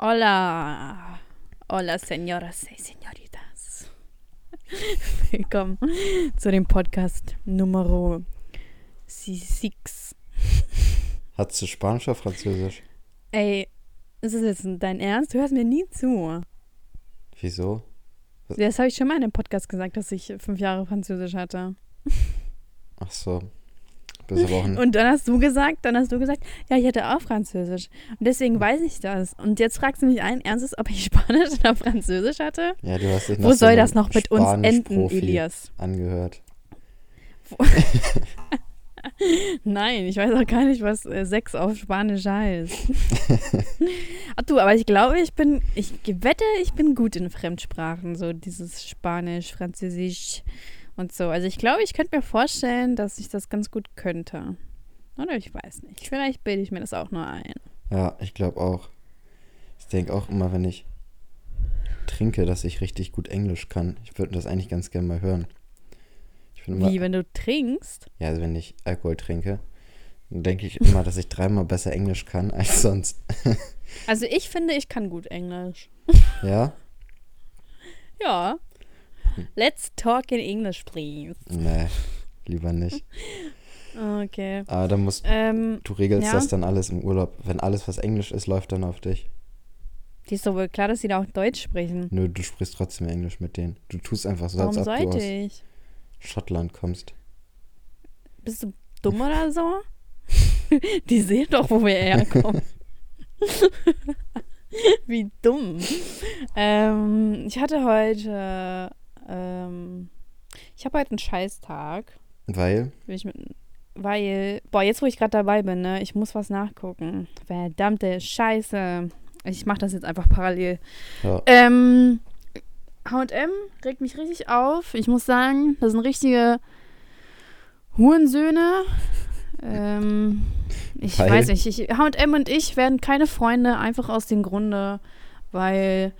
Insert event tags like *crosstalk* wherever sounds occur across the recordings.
Hola. Hola, señoras y señoritas. *laughs* Willkommen zu dem Podcast Numero 6. Hattest du Spanisch oder Französisch? Ey, ist das jetzt dein Ernst? Du hörst mir nie zu. Wieso? Das habe ich schon mal in einem Podcast gesagt, dass ich fünf Jahre Französisch hatte. Ach so. Auch ein, Und dann hast du gesagt, dann hast du gesagt, ja, ich hatte auch Französisch. Und deswegen weiß ich das. Und jetzt fragst du mich ein, ernstes, ob ich *laughs* Spanisch oder Französisch hatte? ja, du hast dich Wo so soll das noch mit uns enden, Elias? angehört. *laughs* Nein, ich weiß auch gar nicht, was äh, Sex auf Spanisch heißt. *laughs* Ach du, aber ich glaube, ich bin, ich wette, ich bin gut in Fremdsprachen, so dieses Spanisch, Französisch und so. Also ich glaube, ich könnte mir vorstellen, dass ich das ganz gut könnte. Oder ich weiß nicht. Vielleicht bilde ich mir das auch nur ein. Ja, ich glaube auch. Ich denke auch immer, wenn ich trinke, dass ich richtig gut Englisch kann. Ich würde das eigentlich ganz gerne mal hören. Immer, Wie, wenn du trinkst? ja, also wenn ich Alkohol trinke, dann denke ich immer, dass ich dreimal besser Englisch kann *laughs* als sonst. Also ich finde, ich kann gut Englisch. Ja? Ja. Let's talk in English, please. Nee, lieber nicht. Okay. Aber dann musst Ähm, du regelst Ja. das dann alles im Urlaub. Wenn alles, was Englisch ist, läuft dann auf dich. die ist doch wohl klar, dass sie da auch Deutsch sprechen. Nö, du sprichst trotzdem Englisch mit denen. Du tust einfach so, Warum als ob du sollte aus ich? Schottland kommst. Bist du dumm oder so? *laughs* Die sehen doch, wo wir herkommen. *laughs* Wie dumm. Ähm, ich hatte heute, ähm, ich habe heute einen Scheißtag, Weil, mit, weil, boah, jetzt wo ich gerade dabei bin, ne, ich muss was nachgucken. Verdammte Scheiße. Ich mache das jetzt einfach parallel. ja, Ähm, H&M regt mich richtig auf. Ich muss sagen, das sind richtige Hurensöhne. Ähm, ich Weil? weiß nicht, ich- H&M und ich werden keine Freunde, einfach aus dem Grunde, weil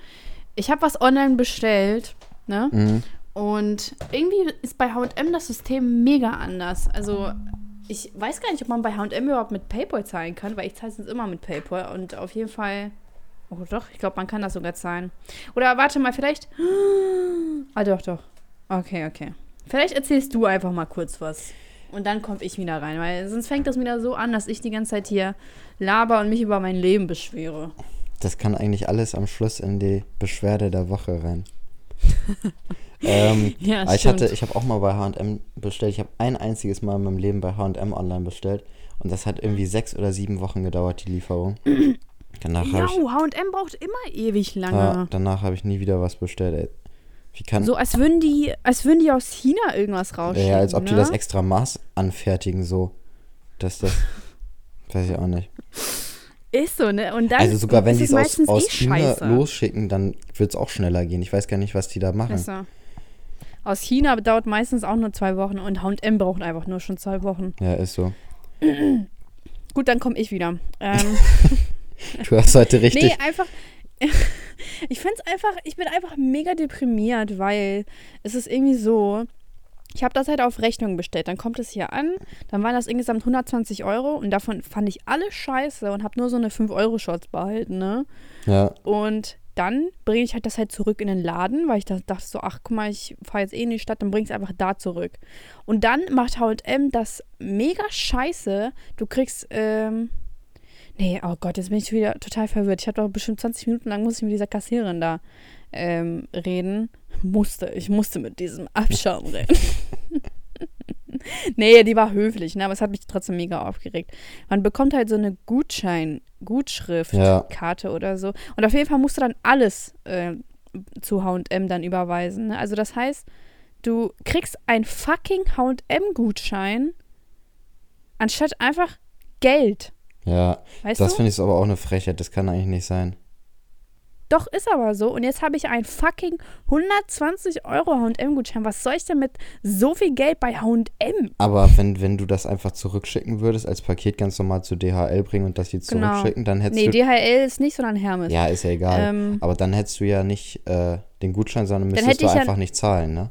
ich habe was online bestellt, ne? mhm. Und irgendwie ist bei H&M das System mega anders. Also ich weiß gar nicht, ob man bei H&M überhaupt mit PayPal zahlen kann, weil ich zahle es jetzt immer mit PayPal und auf jeden Fall Oh doch, ich glaube, man kann das sogar zahlen. Oder warte mal, vielleicht *gasps* Ah, doch, doch. Okay, okay. Vielleicht erzählst du einfach mal kurz was. Und dann komme ich wieder rein, weil sonst fängt das wieder so an, dass ich die ganze Zeit hier laber und mich über mein Leben beschwere. das kann eigentlich alles am Schluss in die Beschwerde der Woche rein. *laughs* ähm, Ja, aber ich hatte, ich habe auch mal bei H&M bestellt. Ich habe ein einziges Mal in meinem Leben bei H&M online bestellt. Und das hat irgendwie sechs oder sieben Wochen gedauert, die Lieferung. *clears throat* Danach Ja, H&M braucht immer ewig lange. ja, danach habe ich nie wieder was bestellt. Ey. Wie kann, So, als würden die, als würden die aus China irgendwas rausschicken. ja, als ob die ne? das extra Maß anfertigen, so. Dass das, *laughs* weiß ich auch nicht. Ist so, ne? Und dann Also sogar wenn ist die es aus, meistens aus eh China scheiße. losschicken, dann wird es auch schneller gehen. Ich weiß gar nicht, was die da machen. Ist so. Aus China dauert meistens auch nur zwei Wochen und H&M braucht einfach nur schon zwei Wochen. Ja, ist so. *clears throat* Gut, dann komme ich wieder. Ähm, *laughs* Du hast heute richtig. nee, einfach. *laughs* ich finde es einfach, ich bin einfach mega deprimiert, weil es ist irgendwie so. Ich habe das halt auf Rechnung bestellt. Dann kommt es hier an. Dann waren das insgesamt 120 Euro und davon fand ich alle scheiße und habe nur so eine 5-Euro-Shorts behalten, ne? Ja, Und dann bringe ich halt das halt zurück in den Laden, weil ich da dachte so, ach guck mal, ich fahre jetzt eh in die Stadt, dann bring ich es einfach da zurück. Und dann macht H&M das mega scheiße. Du kriegst, ähm, nee, oh Gott, jetzt bin ich wieder total verwirrt. Ich habe doch bestimmt 20 Minuten lang muss ich mit dieser Kassiererin da ähm, reden. Musste, ich musste mit diesem Abschaum reden. *laughs* nee, die war höflich, ne, aber es hat mich trotzdem mega aufgeregt. Man bekommt halt so eine Gutschein, Gutschrift. ja. Karte oder so. Und auf jeden Fall musst du dann alles äh, zu HM dann überweisen. Ne? Also das heißt, du kriegst ein fucking HM-Gutschein anstatt einfach Geld. Ja, Weißt das finde ich aber auch eine Frechheit. Das kann eigentlich nicht sein. Doch, ist aber so. Und jetzt habe ich einen fucking 120 Euro HM-Gutschein. Was soll ich denn mit so viel Geld bei HM? Aber wenn, wenn du das einfach zurückschicken würdest, als Paket ganz normal zu DHL bringen und das die Genau. zurückschicken, dann hättest Nee, du. DHL ist nicht, sondern Hermes. Ja, ist ja egal. Ähm, aber dann hättest du ja nicht äh, den Gutschein, sondern müsstest du ich ja- einfach nicht zahlen, ne?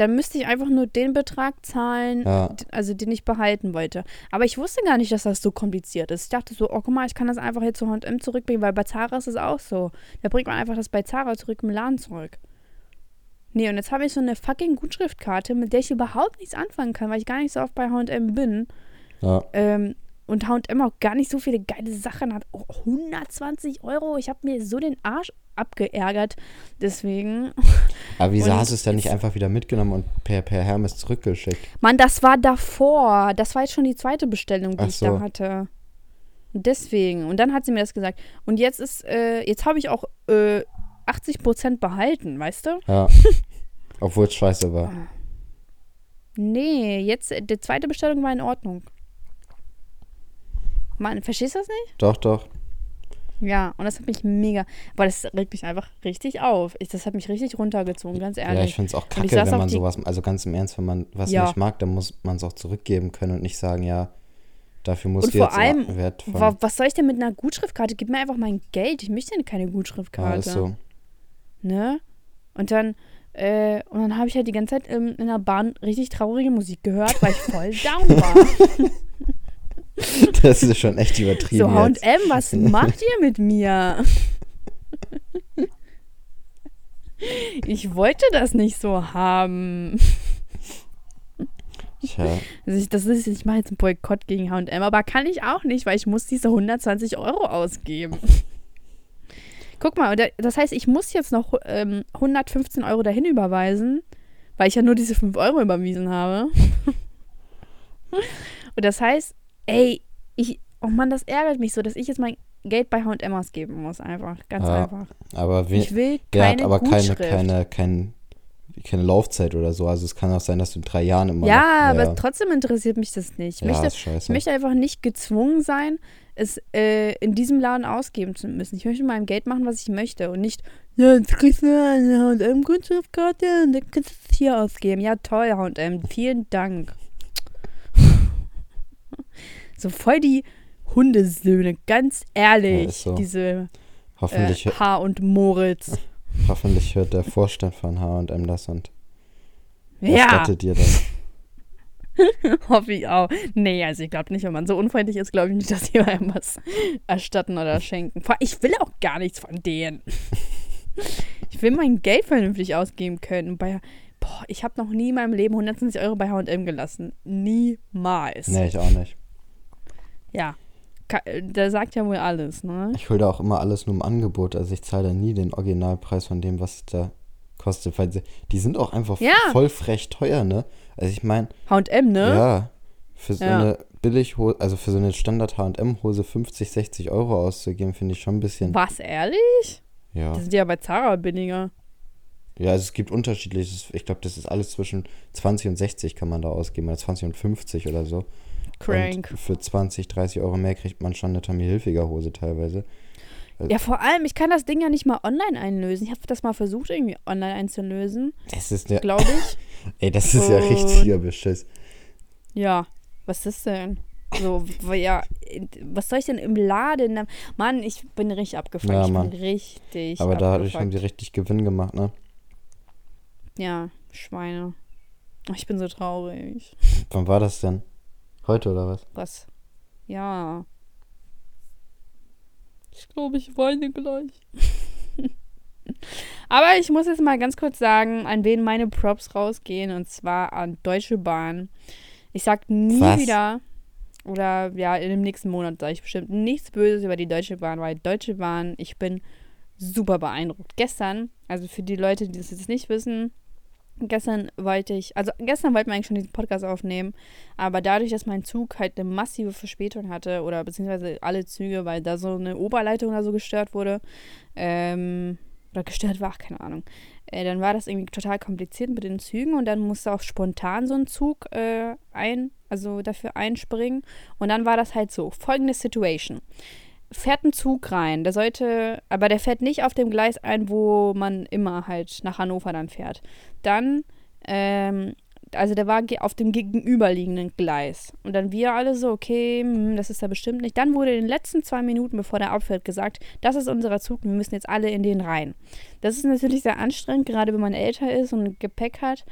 Dann müsste ich einfach nur den Betrag zahlen, Ja. also den ich behalten wollte. Aber ich wusste gar nicht, dass das so kompliziert ist. Ich dachte so, oh guck mal, ich kann das einfach jetzt zu H&M zurückbringen, weil bei Zara ist es auch so. Da bringt man einfach das bei Zara zurück im Laden zurück. Nee, und jetzt habe ich so eine fucking Gutschriftkarte, mit der ich überhaupt nichts anfangen kann, weil ich gar nicht so oft bei H&M bin. Ja. Ähm, und H&M auch gar nicht so viele geile Sachen hat. Oh, 120 Euro, ich habe mir so den Arsch abgeärgert. Deswegen, Aber wieso Und hast du es dann nicht einfach wieder mitgenommen und per, per Hermes zurückgeschickt? Mann, das war davor. Das war jetzt schon die zweite Bestellung, die Ach ich so. da hatte. Und Deswegen. Und dann hat sie mir das gesagt. Und jetzt ist, äh, jetzt habe ich auch äh, 80% behalten, weißt du? Ja. *laughs* Obwohl es scheiße war. Nee, jetzt, die zweite Bestellung war in Ordnung. Mann, verstehst du das nicht? Doch, doch. Ja, und das hat mich mega, aber das regt mich einfach richtig auf. Ich, das hat mich richtig runtergezogen, ganz ehrlich. Ja, ich finde es auch kacke, wenn man sowas, also ganz im Ernst, wenn man was Ja. nicht mag, dann muss man es auch zurückgeben können und nicht sagen, ja, dafür musst Und du vor jetzt allem, Wert von. Wa- Was soll ich denn mit einer Gutschriftkarte? Gib mir einfach mein Geld. Ich möchte keine ja, Gutschriftkarte. ist so. Ne? Und dann, äh, und dann habe ich halt die ganze Zeit ähm, in der Bahn richtig traurige Musik gehört, weil ich voll *laughs* down war. *laughs* Das ist schon echt übertrieben so. H&M, was macht ihr mit mir? Ich wollte das nicht so haben. Tja, Also ich, das ist, ich mache jetzt einen Boykott gegen H&M, aber kann ich auch nicht, weil ich muss diese 120 Euro ausgeben. Guck mal, das heißt, ich muss jetzt noch ähm, 115 Euro dahin überweisen, weil ich ja nur diese 5 Euro überwiesen habe. und das heißt, ey, ich, oh Mann, das ärgert mich so, dass ich jetzt mein Geld bei H&M ausgeben muss, einfach, ganz Ja, einfach. aber, we Ich will der keine hat aber keine, Gutschrift. keine, kein, keine Laufzeit oder so. Also es kann auch sein, dass du in drei Jahren immer ja, noch, aber trotzdem interessiert mich das nicht. Ich ja, möchte. Ich möchte einfach nicht gezwungen sein, es äh, in diesem Laden ausgeben zu müssen. Ich möchte mit meinem Geld machen, was ich möchte und nicht, ja, jetzt kriegst du eine H&M Gutschriftkarte und dann kannst du es hier ausgeben. Ja, toll, H&M, vielen Dank. *laughs* so voll die Hundesöhne, ganz ehrlich, Ja, so. diese äh, hoffentlich, H. und Moritz. *laughs* hoffentlich hört der Vorstand von H&M das und Ja, erstattet dir das. *laughs* hoffe ich auch. Nee, also ich glaube nicht, wenn man so unfreundlich ist, glaube ich nicht, dass die einem was erstatten oder schenken. Ich will auch gar nichts von denen. *laughs* Ich will mein Geld vernünftig ausgeben können. Bei, boah, ich habe noch nie in meinem Leben 120 Euro bei H&M gelassen. Niemals. Nee, ich auch nicht. Ja, der sagt ja wohl alles, ne? Ich hole da auch immer alles nur im Angebot. Also ich zahle da nie den Originalpreis von dem, was es da kostet. Weil sie, die sind auch einfach Ja. voll frech teuer, ne? Also ich meine, H&M, ne? ja, für so Ja. eine Billighose, also für so eine Standard H&M-Hose 50, 60 Euro auszugeben, finde ich schon ein bisschen, Was, ehrlich? ja. Das sind ja bei Zara billiger. Ja, also es gibt unterschiedliches, ich glaube, das ist alles zwischen 20 und 60 kann man da ausgeben, oder 20 und 50 oder so. Crank. Und für 20, 30 Euro mehr kriegt man schon eine Tommy Hilfiger Hose teilweise. Ja, vor allem, ich kann das Ding ja nicht mal online einlösen. Ich habe das mal versucht, irgendwie online einzulösen, Das ist der, glaube ich. *laughs* ey, das ist ja Und- richtiger Beschiss. Ja, was ist denn? So, ja, was soll ich denn im Laden? Mann, ich bin richtig abgefuckt. Ja, ich Mann. bin richtig Aber dadurch haben die richtig Gewinn gemacht, ne? Ja, Schweine. Ich bin so traurig. Wann war das denn? Heute oder was? Was? Ja. Ich glaube, ich weine gleich. *laughs* Aber ich muss jetzt mal ganz kurz sagen, an wen meine Props rausgehen. Und zwar an Deutsche Bahn. Ich sag nie Was? wieder, oder ja, in dem nächsten Monat sage ich bestimmt nichts Böses über die Deutsche Bahn, weil Deutsche Bahn, ich bin super beeindruckt. Gestern, also für die Leute, die das jetzt nicht wissen, gestern wollte ich, also gestern wollten wir eigentlich schon diesen Podcast aufnehmen, aber dadurch, dass mein Zug halt eine massive Verspätung hatte, oder beziehungsweise alle Züge, weil da so eine Oberleitung oder so gestört wurde, ähm, oder gestört war, keine Ahnung, äh, dann war das irgendwie total kompliziert mit den Zügen und dann musste auch spontan so ein Zug äh, ein, also dafür einspringen. Und dann war das halt so, folgende Situation. Fährt ein Zug rein, der sollte, aber der fährt nicht auf dem Gleis ein, wo man immer halt nach Hannover dann fährt. Dann, ähm, also der war auf dem gegenüberliegenden Gleis. Und dann wir alle so, okay, hm, das ist ja bestimmt nicht. Dann wurde in den letzten zwei Minuten, bevor der abfährt, gesagt, das ist unser Zug, wir müssen jetzt alle in den rein. Das ist natürlich sehr anstrengend, gerade wenn man älter ist und Gepäck hat.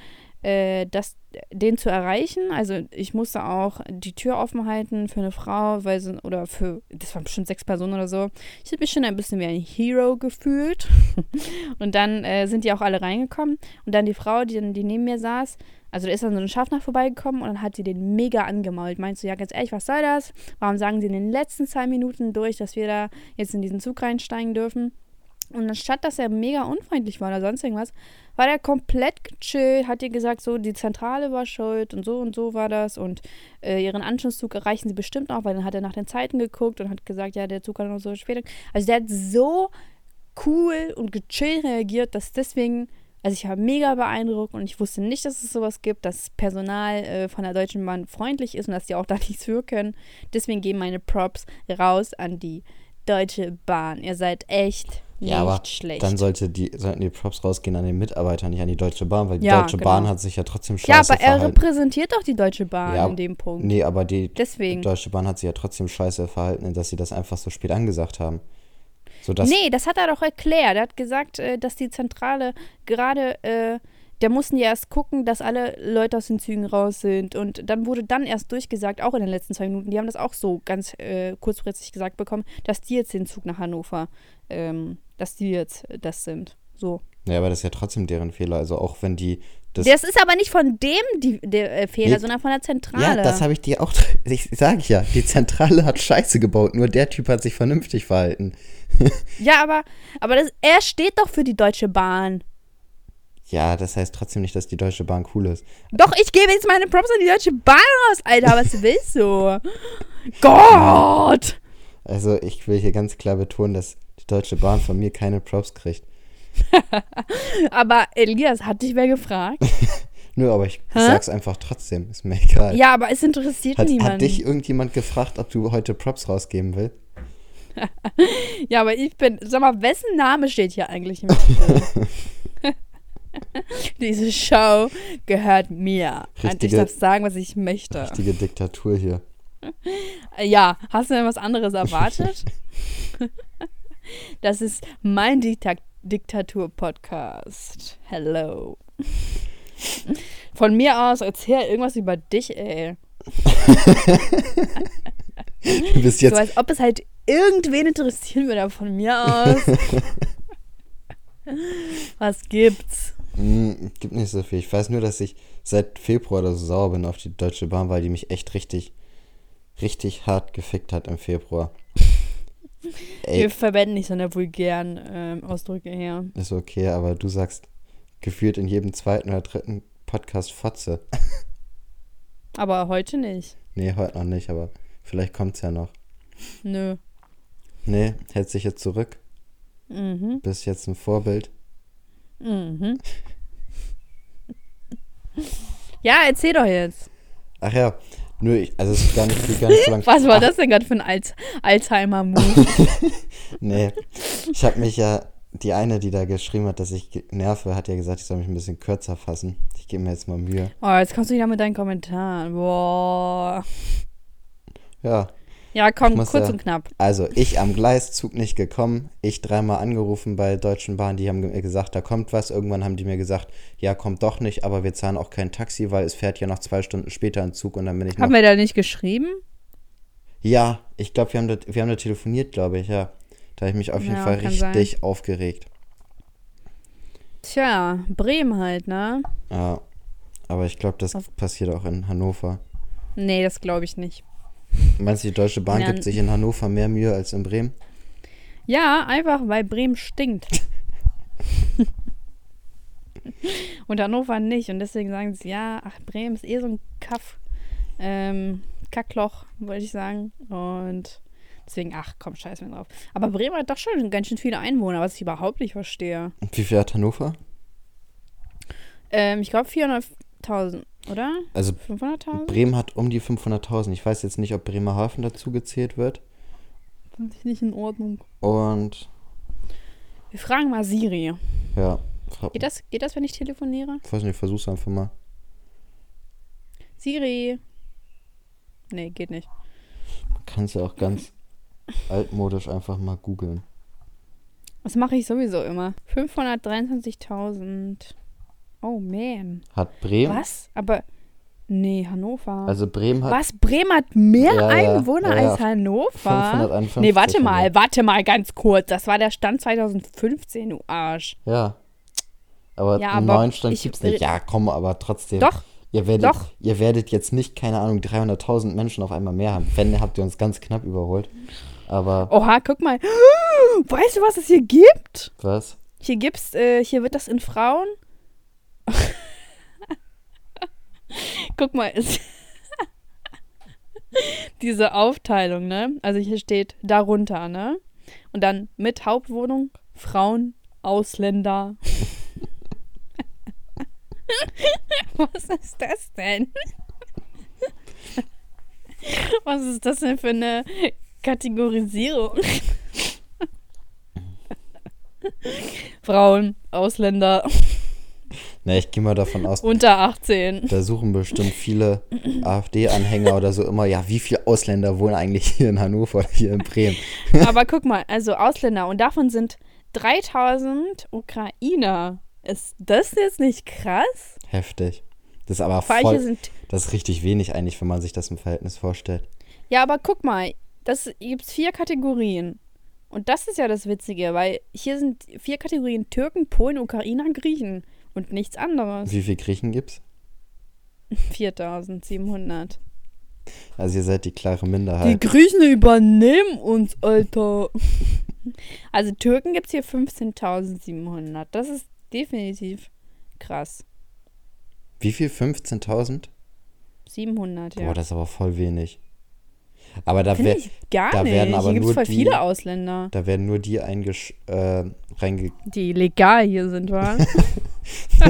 Äh, das, den zu erreichen. Also ich musste auch die Tür offen halten für eine Frau, weil sie, oder für, das waren bestimmt sechs Personen oder so. Ich habe mich schon ein bisschen wie ein Hero gefühlt. *laughs* und dann äh, sind die auch alle reingekommen. Und dann die Frau, die, die neben mir saß, also da ist dann so ein Schaffner vorbeigekommen und dann hat sie den mega angemault. Meinst du, ja, ganz ehrlich, was soll das? Warum sagen sie in den letzten zwei Minuten durch, dass wir da jetzt in diesen Zug reinsteigen dürfen? Und anstatt, dass er mega unfreundlich war oder sonst irgendwas, war der komplett gechillt, hat ihr gesagt, so, die Zentrale war schuld und so und so war das und äh, ihren Anschlusszug erreichen sie bestimmt auch, weil dann hat er nach den Zeiten geguckt und hat gesagt, ja, der Zug hat noch so spät. Also der hat so cool und gechillt reagiert, dass deswegen, also ich war mega beeindruckt und ich wusste nicht, dass es sowas gibt, dass Personal äh, von der Deutschen Bahn freundlich ist und dass die auch da *laughs* nichts für können. Deswegen gehen meine Props raus an die Deutsche Bahn. Ihr seid echt ja, aber schlecht. dann sollte die, sollten die Props rausgehen an den Mitarbeiter, nicht an die Deutsche Bahn, weil die Ja, Deutsche genau. Bahn hat sich ja trotzdem scheiße ja, aber er verhalten. repräsentiert doch die Deutsche Bahn Ja, in dem Punkt. Nee, aber die Deswegen. Deutsche Bahn hat sich ja trotzdem scheiße verhalten, dass sie das einfach so spät angesagt haben. So dass, nee, das hat er doch erklärt. Er hat gesagt, äh, dass die Zentrale gerade, äh, da mussten die erst gucken, dass alle Leute aus den Zügen raus sind. Und dann wurde dann erst durchgesagt, auch in den letzten zwei Minuten, die haben das auch so ganz äh, kurzfristig gesagt bekommen, dass die jetzt den Zug nach Hannover, ähm, dass die jetzt das sind. So. Ja, aber das ist ja trotzdem deren Fehler. Also auch wenn die das. Das, ist aber nicht von dem die, der äh, Fehler, Nee. sondern von der ja, Zentrale. das habe ich dir auch. *laughs* Ich sage ja, die Zentrale hat Scheiße gebaut. Nur der Typ hat sich vernünftig verhalten. *laughs* ja, aber, aber das, er steht doch für die Deutsche Bahn. Ja, das heißt trotzdem nicht, dass die Deutsche Bahn cool ist. Doch, ich gebe jetzt meine Props an die Deutsche Bahn raus, Alter. Was *laughs* willst du? Gott! Also ich will hier ganz klar betonen, dass Deutsche Bahn von mir keine Props kriegt. *laughs* Aber Elias, hat dich wer gefragt? *laughs* Nö, aber ich Hä? sag's einfach trotzdem. Ist mir egal. Ja, aber es interessiert hat, niemanden. hat dich irgendjemand gefragt, ob du heute Props rausgeben willst? *laughs* ja, aber ich bin. Sag mal, wessen Name steht hier eigentlich im Titel? Diese Show gehört mir. Und ich Richtige- darf sagen, was ich möchte. Richtige Diktatur hier. Ja, hast du denn was anderes erwartet? Das ist mein Dikta Diktatur-Podcast. Hello. Von mir aus, erzähl irgendwas über dich, ey. Du bist So jetzt. als ob es halt irgendwen interessieren würde, aber von mir aus. Was gibt's? Hm, gibt nicht so viel. Ich weiß nur, dass ich seit Februar oder so sauer bin auf die Deutsche Bahn, weil die mich echt richtig, richtig hart gefickt hat im Februar. Ey, Wir verwenden nicht so eine vulgären ähm, Ausdrücke her. ist okay, aber du sagst gefühlt in jedem zweiten oder dritten Podcast Fotze. *laughs* Aber heute nicht. Nee, heute noch nicht, aber vielleicht kommt's ja noch. Nö. Nee, hältst dich jetzt zurück. Mhm. Bist jetzt ein Vorbild. Mhm. *laughs* Ja, erzähl doch jetzt. Ach ja, nö, ich, also es ist gar nicht, gar nicht so lang. *laughs* Was war das denn gerade für ein Alz Alzheimer-Move? *laughs* Nee, ich habe mich ja, die eine, die da geschrieben hat, dass ich nerve, hat ja gesagt, ich soll mich ein bisschen kürzer fassen. Ich gebe mir jetzt mal Mühe. oh, jetzt kommst du wieder mit deinen Kommentaren. Boah. Ja, Ja, komm, Ich muss kurz und knapp. also ich am Gleiszug nicht gekommen. Ich dreimal angerufen bei Deutschen Bahn, die haben mir gesagt, da kommt was. Irgendwann haben die mir gesagt, ja, kommt doch nicht, aber wir zahlen auch kein Taxi, weil es fährt ja noch zwei Stunden später ein Zug und dann bin ich noch. Haben wir da nicht geschrieben? Ja, ich glaube, wir haben da, wir haben da telefoniert, glaube ich, ja. Da habe ich mich auf jeden Ja, Fall kann sein. richtig aufgeregt. Tja, Bremen halt, ne? Ja, aber ich glaube, das Auf- passiert auch in Hannover. Nee, das glaube ich nicht. Meinst du, die Deutsche Bahn Ja, gibt sich in Hannover mehr Mühe als in Bremen? Ja, einfach, weil Bremen stinkt. *laughs* und Hannover nicht. Und deswegen sagen sie, ja, ach, Bremen ist eh so ein Kaff, ähm, Kackloch, wollte ich sagen. Und deswegen, ach komm, scheiß mir drauf. Aber Bremen hat doch schon ganz schön viele Einwohner, was ich überhaupt nicht verstehe. Und wie viel hat Hannover? Ähm, ich glaube 400.000, oder? Also 500.000? Bremen hat um die 500.000. Ich weiß jetzt nicht, ob Bremerhaven dazu gezählt wird. Finde ich nicht in Ordnung. Und Wir fragen mal Siri. ja, Geht das, geht das, wenn ich telefoniere? ich weiß nicht, versuch's einfach mal. Siri. Nee, geht nicht. Kannst ja auch ganz *laughs* altmodisch einfach mal googeln. Das mache ich sowieso immer. 523.000 Oh man. Hat Bremen. Was? Aber. Nee, Hannover. Also Bremen hat. Was? Bremen hat mehr Ja, Einwohner ja, ja. als Hannover? 551 Nee, warte mal, warte mal ganz kurz. Das war der Stand 2015, du Arsch. Ja. Aber Ja, einen neuen Stand gibt's nicht. Ja, komm, aber trotzdem. Doch, Ihr werdet, doch. ihr werdet jetzt nicht, keine Ahnung, 300.000 Menschen auf einmal mehr haben. Wenn, habt ihr uns ganz knapp überholt. Aber, Oha, guck mal. *gasps* Weißt du, was es hier gibt? was? Hier gibt's, äh, hier wird das in Frauen. *laughs* guck mal, ist *laughs* diese Aufteilung, ne? Also hier steht darunter, ne? Und dann mit Hauptwohnung Frauen, Ausländer. *laughs* Was ist das denn? Was ist das denn für eine Kategorisierung? Frauen, Ausländer, Ne, ich gehe mal davon aus, unter 18. da suchen bestimmt viele AfD-Anhänger oder so immer, ja, wie viele Ausländer wohnen eigentlich hier in Hannover oder hier in Bremen? *laughs* Aber guck mal, also Ausländer und davon sind 3000 Ukrainer. Ist das jetzt nicht krass? Heftig. Das ist aber voll, das ist richtig wenig eigentlich, wenn man sich das im Verhältnis vorstellt. Ja, aber guck mal, das gibt's vier Kategorien. Und das ist ja das Witzige, weil hier sind vier Kategorien Türken, Polen, Ukrainer, Griechen und nichts anderes. Wie viele Griechen gibt's? *laughs* 4700. Also ihr seid die klare Die Minderheit. Griechen übernehmen uns, Alter. *laughs* Also Türken gibt es hier 15.700. Das ist definitiv krass. Wie viel? 15.000? 700, ja. Boah, das ist aber voll wenig. Aber da, wär, gar da nicht. werden aber hier gibt es nur voll die- viele Ausländer, da werden nur die eingesch äh, reinge die legal hier sind, wa? *laughs* *laughs*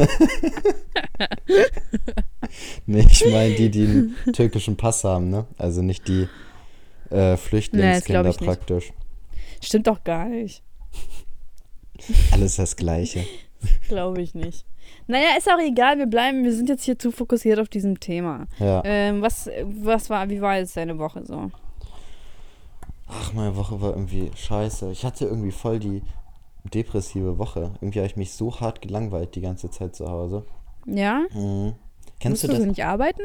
Nee, ich meine die, die einen türkischen Pass haben, ne? Also nicht die äh, Flüchtlingskinder Nee, ich nicht. praktisch. Stimmt doch gar nicht. *laughs* Alles das Gleiche. Glaube ich nicht. Naja, ist auch egal, wir bleiben, wir sind jetzt hier zu fokussiert auf diesem Thema. Ja. Ähm, was, was war, wie war jetzt deine Woche so? Ach, meine Woche war irgendwie scheiße. Ich hatte irgendwie voll die depressive Woche. Irgendwie habe ich mich so hart gelangweilt die ganze Zeit zu Hause. Ja? Mhm. Kennst Musst du du das? so nicht arbeiten?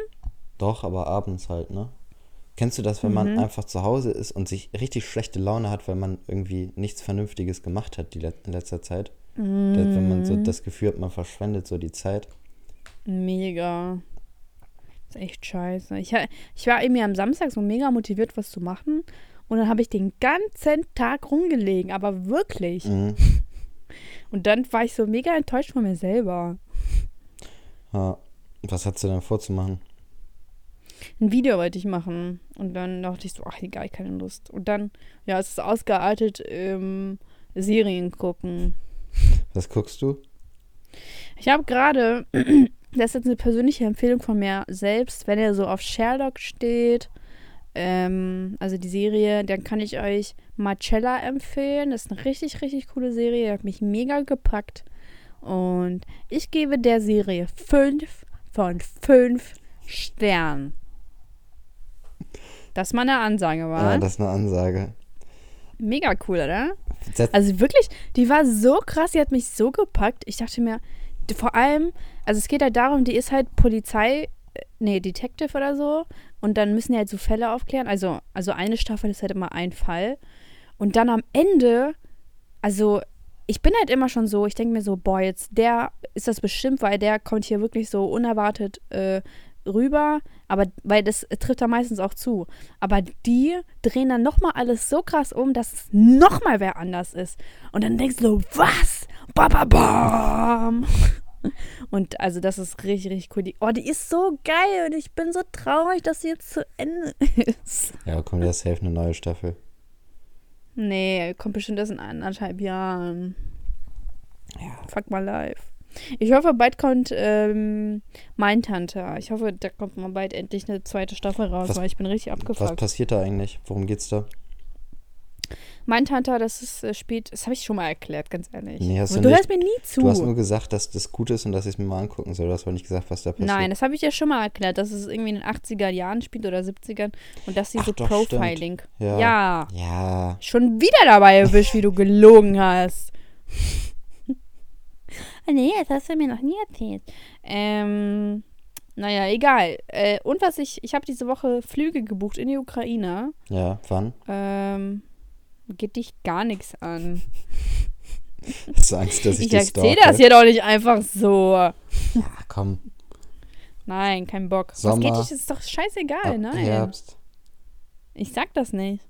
Doch, aber abends halt, ne? Kennst du das, wenn man Mhm. einfach zu Hause ist und sich richtig schlechte Laune hat, weil man irgendwie nichts Vernünftiges gemacht hat die let in letzter Zeit? Da- Wenn man Mhm. so das Gefühl hat, man verschwendet so die Zeit. Mega. ist echt scheiße. Ich, ich war irgendwie am Samstag so mega motiviert, was zu machen. Und dann habe ich den ganzen Tag rumgelegen, aber wirklich. Mhm. *laughs* Und dann war ich so mega enttäuscht von mir selber. Ja. Was hast du denn vorzumachen? Ein Video wollte ich machen. Und dann dachte ich so, ach egal, keine Lust. Und dann, ja, es ist ausgeartet, ähm, Serien gucken. Was guckst du? Ich habe gerade, *clears throat* das ist jetzt eine persönliche Empfehlung von mir selbst, wenn ihr so auf Sherlock steht, ähm, also die Serie, dann kann ich euch Marcella empfehlen. Das ist eine richtig, richtig coole Serie. Die hat mich mega gepackt. Und ich gebe der Serie 5 von 5 Sternen. Das mal eine Ansage war. Ja, das ist eine Ansage. Mega cool, oder? Also wirklich, die war so krass, die hat mich so gepackt. Ich dachte mir, vor allem, also es geht halt darum, die ist halt Polizei, nee, Detective oder so. Und dann müssen die halt so Fälle aufklären. Also, also eine Staffel ist halt immer ein Fall. Und dann am Ende, also ich bin halt immer schon so, ich denke mir so, boah, jetzt der ist das bestimmt, weil der kommt hier wirklich so unerwartet äh, rüber. Aber weil das trifft da meistens auch zu. Aber die drehen dann nochmal alles so krass um, dass es nochmal wer anders ist. Und dann denkst du so, was? Ba, ba, bam. Und also das ist richtig, richtig cool. Die, oh, die ist so geil und ich bin so traurig, dass sie jetzt zu Ende ist. ja, kommt ja safe eine neue Staffel. Nee, kommt bestimmt erst in anderthalb Jahren. Ja. Fuck my life. Ich hoffe, bald kommt ähm, Mindhunter. Ich hoffe, da kommt mal bald endlich eine zweite Staffel raus, Was- weil ich bin richtig Was abgefuckt. passiert da eigentlich? Worum geht's da? Mindhunter, das ist äh, spielt, das habe ich schon mal erklärt, ganz ehrlich. Nee, hast du du nicht. hörst mir nie zu. Du hast nur gesagt, dass das gut ist und dass ich es mir mal angucken soll. Du hast aber nicht gesagt, was da passiert. Nein, das habe ich ja schon mal erklärt, dass es irgendwie in den 80er Jahren spielt oder 70ern und dass sie Ach so doch, Profiling. Ja. ja. Ja. Schon wieder dabei erwischt, wie du gelogen hast. Ah, *laughs* nee, das hast du mir noch nie erzählt. Ähm, naja, egal. Äh, und was ich, ich habe diese Woche Flüge gebucht in die Ukraine. Ja, wann? Ähm, geht dich gar nichts an. *laughs* Hast du Angst, dass ich, Ich erzähle das hier doch nicht einfach so. Ja, komm. Nein, kein Bock. Sommer. Was geht dich? Das ist doch scheißegal, Ab nein. Herbst. Ich sag das nicht.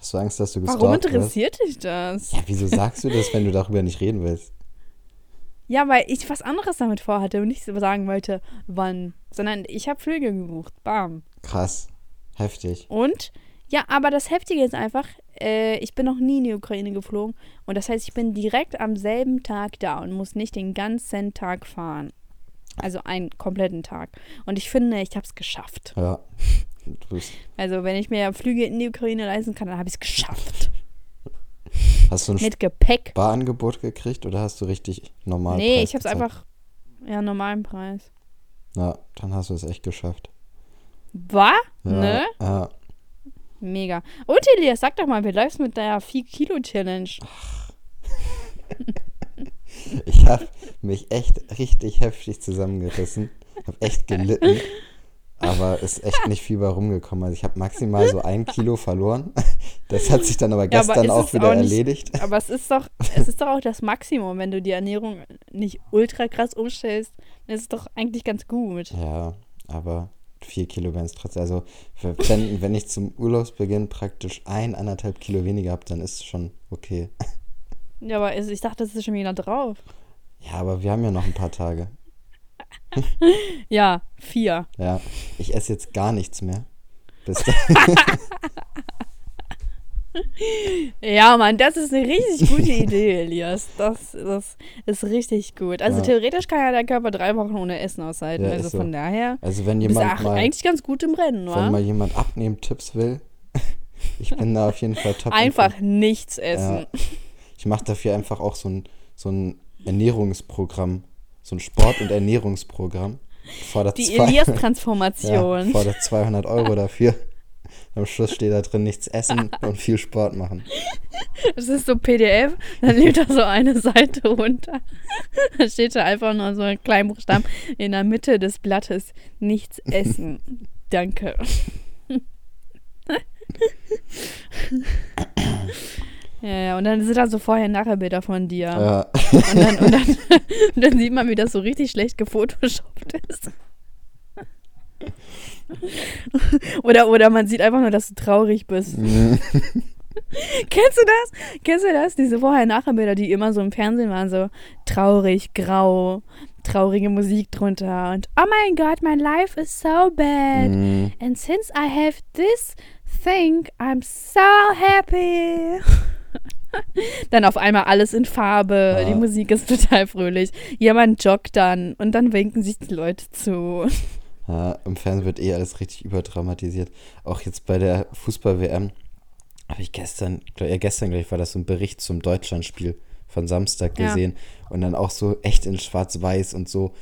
Hast du Angst, dass du gestalkt Warum wirst? interessiert dich das? Ja, wieso sagst du das, wenn du darüber nicht reden willst? Ja, weil ich was anderes damit vorhatte und nicht sagen wollte, wann. Sondern ich habe Flüge gebucht. Bam. Krass. Heftig. Und, ja, aber das Heftige ist einfach, äh, ich bin noch nie in die Ukraine geflogen. Und das heißt, ich bin direkt am selben Tag da und muss nicht den ganzen Tag fahren. Also einen kompletten Tag. Und ich finde, ich habe es geschafft. Ja. Also, wenn ich mir Flüge in die Ukraine leisten kann, dann habe ich es geschafft. hast du ein Mit Gepäck. Sparangebot gekriegt oder hast du richtig normal Nee, Preis ich habe es einfach, ja, normalen Preis. Ja, dann hast du es echt geschafft. War? Ja, Ne? Ja. Mega. Und Elias, sag doch mal, wie läufst mit der 4-Kilo-Challenge? *laughs* Ich habe mich echt richtig heftig zusammengerissen. Habe echt gelitten. Aber ist echt nicht viel bei rumgekommen. Also ich habe maximal so ein Kilo verloren. Das hat sich dann aber Ja, aber gestern auch wieder auch nicht- erledigt. Aber es ist doch, es ist doch auch das Maximum, wenn du die Ernährung nicht ultra krass umstellst, dann ist es doch eigentlich ganz gut. Ja, aber vier Kilo wären es trotzdem. Also wenn, wenn ich zum Urlaubsbeginn praktisch ein, anderthalb Kilo weniger habe, dann ist es schon okay. Ja, aber ich dachte, das ist schon wieder drauf. Ja, aber wir haben ja noch ein paar Tage. *laughs* Ja, vier. Ja, ich esse jetzt gar nichts mehr. Bis *laughs* *laughs* Ja, Mann, das ist eine richtig gute Idee, *laughs* Elias. Das, das ist richtig gut. Also Ja. theoretisch kann ja der Körper drei Wochen ohne Essen aushalten. Ja, also so. von daher also wenn jemand mal, eigentlich ganz gut im Rennen, wenn wa? mal jemand Abnehmen-Tipps will, *laughs* ich bin da auf jeden Fall top. Einfach nichts essen. Ich mache dafür einfach auch so ein, so ein Ernährungsprogramm, so ein Sport- und Ernährungsprogramm. Die zwei- *laughs* Ja, Elias-Transformation. fordert 200 Euro dafür. Am Schluss steht da drin nichts essen *laughs* und viel Sport machen. Das ist so PDF, dann nimmt er so eine Seite runter. Da steht da einfach nur so ein kleiner Buchstaben in der Mitte des Blattes. Nichts essen. Danke. Ja, ja, und dann sind da so vorher-nachher-Bilder von dir. Ja. Und, dann, und, dann, und dann sieht man, wie das so richtig schlecht gefotoshoppt ist. *laughs* Oder, oder man sieht einfach nur, dass du traurig bist. *laughs* *laughs* Kennst du das? Kennst du das? Diese Vorher-Nachher-Bilder, die immer so im Fernsehen waren, so traurig, grau, traurige Musik drunter und oh mein Gott, my life is so bad. Mm, And since I have this thing, I'm so happy. dann auf einmal alles in Farbe, Ja. die Musik ist total fröhlich. Jemand joggt dann und dann winken sich die Leute zu. Ja, Im Fernsehen wird eh alles richtig überdramatisiert. Auch jetzt bei der Fußball-WM habe ich gestern, glaub, ja, gestern gleich war das so ein Bericht zum Deutschlandspiel von Samstag Ja. gesehen. Und dann auch so echt in schwarz-weiß und so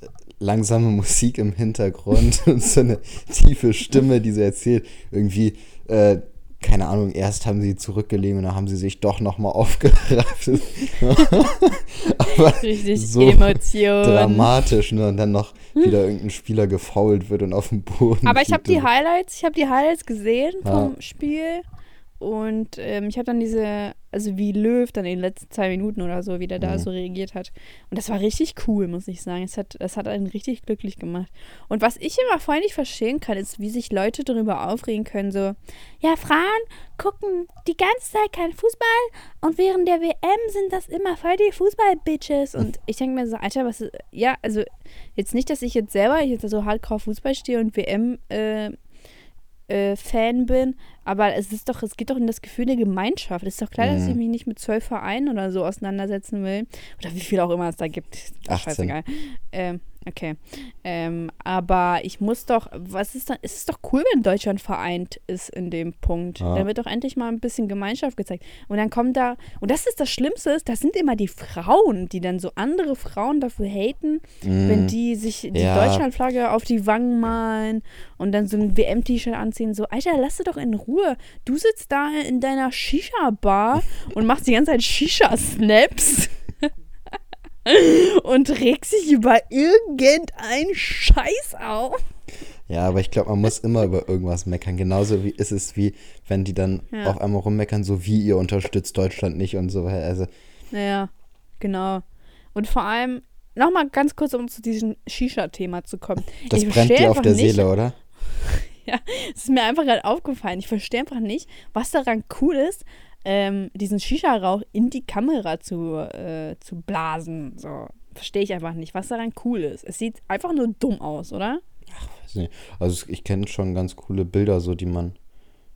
äh, langsame Musik im Hintergrund *laughs* und so eine tiefe Stimme, die so erzählt, irgendwie, äh, keine Ahnung, erst haben sie zurückgelegen und dann haben sie sich doch nochmal *laughs* aufgerafft. *laughs* Aber Richtig so Emotion. dramatisch, ne? Und dann noch wieder irgendein Spieler gefault wird und auf dem Boden. Aber ich habe die Highlights, ich habe die Highlights gesehen Ja. vom Spiel und ähm, ich habe dann diese, also wie Löw dann in den letzten zwei Minuten oder so wieder da Mhm. so reagiert hat. Und das war richtig cool, muss ich sagen. Es hat, das hat einen richtig glücklich gemacht. Und was ich immer voll nicht verstehen kann, ist, wie sich Leute darüber aufregen können, so, ja, Frauen gucken die ganze Zeit keinen Fußball und während der WM sind das immer voll die Fußball-Bitches. Und ich denke mir so, Alter, was ist, ja, also jetzt nicht, dass ich jetzt selber jetzt so hardcore Fußball stehe und WM äh, äh, Fan bin, aber es ist doch, es geht doch um das Gefühl der Gemeinschaft. Es ist doch klar, dass Mhm. ich mich nicht mit zwölf Vereinen oder so auseinandersetzen will. Oder wie viel auch immer es da gibt. Ist doch 18. Scheißegal. Ähm, okay. Ähm, aber ich muss doch, was ist dann, es ist doch cool, wenn Deutschland vereint ist in dem Punkt. Ja. Dann wird doch endlich mal ein bisschen Gemeinschaft gezeigt. Und dann kommt da, und das ist das Schlimmste, ist, das sind immer die Frauen, die dann so andere Frauen dafür haten, wenn Mm, die sich die Ja. Deutschlandflagge auf die Wangen malen und dann so ein WM-T-Shirt anziehen, so, Alter, lass sie doch in Ruhe. Du sitzt da in deiner Shisha-Bar und machst die ganze Zeit Shisha-Snaps. Und regt sich über irgendeinen Scheiß auf. Ja, aber ich glaube, man muss immer über irgendwas meckern. Genauso wie ist es wie, wenn die dann Ja. auf einmal rummeckern, so wie ihr unterstützt Deutschland nicht und so weiter. Also, Naja, genau. Und vor allem, nochmal ganz kurz, um zu diesem Shisha-Thema zu kommen. das ich brennt dir auf der nicht, Seele, oder? *laughs* Es ist mir einfach gerade aufgefallen. Ich verstehe einfach nicht, was daran cool ist, ähm, diesen Shisha-Rauch in die Kamera zu, äh, zu blasen. So. Verstehe ich einfach nicht, was daran cool ist. Es sieht einfach nur dumm aus, oder? Weiß nicht. Also ich kenne schon ganz coole Bilder, so die man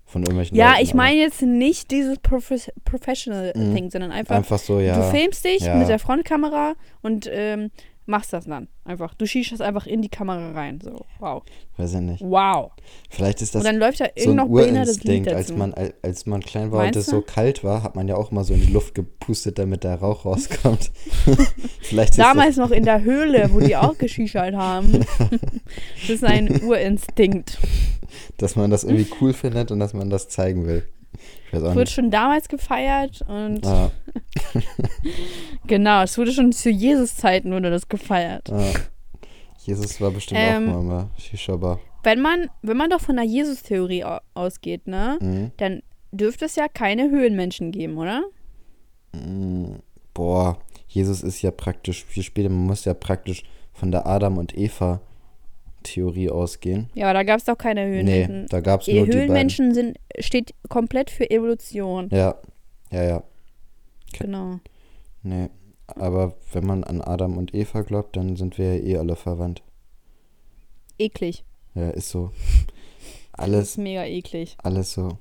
von irgendwelchen Ja, Leuten, ich meine jetzt nicht dieses Profes Professional Mhm. Thing, sondern einfach, einfach so, ja. du filmst dich ja. mit der Frontkamera und ähm, machst das dann. Einfach. Du schießt das einfach in die Kamera rein. So, wow. Weiß ich nicht. Wow. Vielleicht ist das und dann läuft da so irgend ein noch behindertes Lied Urinstinkt, dazu. als man, als, man klein war und Meinst es du? so kalt war, hat man ja auch mal so in die Luft gepustet, damit der Rauch rauskommt. *laughs* Vielleicht Damals noch in der Höhle, wo die auch geschischert haben. *laughs* das ist ein Urinstinkt. das, dass man das irgendwie cool findet und dass man das zeigen will. Wurde schon damals gefeiert und Ah, *laughs* genau, es wurde schon zu Jesus-Zeiten wurde das gefeiert. ah. Jesus war bestimmt Ähm, auch mal Shisha-Bar. Wenn man, wenn man doch von der Jesus-Theorie au- ausgeht, ne, Mhm. dann dürfte es ja keine Höhlenmenschen geben, oder? Mm, Boah, Jesus ist ja praktisch viel später. Man muss ja praktisch von der Adam- und Eva-Theorie ausgehen. Ja, aber da gab es doch keine Höhlenmenschen. Nee, da gab es nur die beiden. Höhlenmenschen sind, steht komplett für Evolution. Ja, ja, ja. Genau. Nee, aber wenn man an Adam und Eva glaubt, dann sind wir ja eh alle verwandt. Eklig. Ja, ist so. *laughs* Das Alles, ist mega eklig. alles so.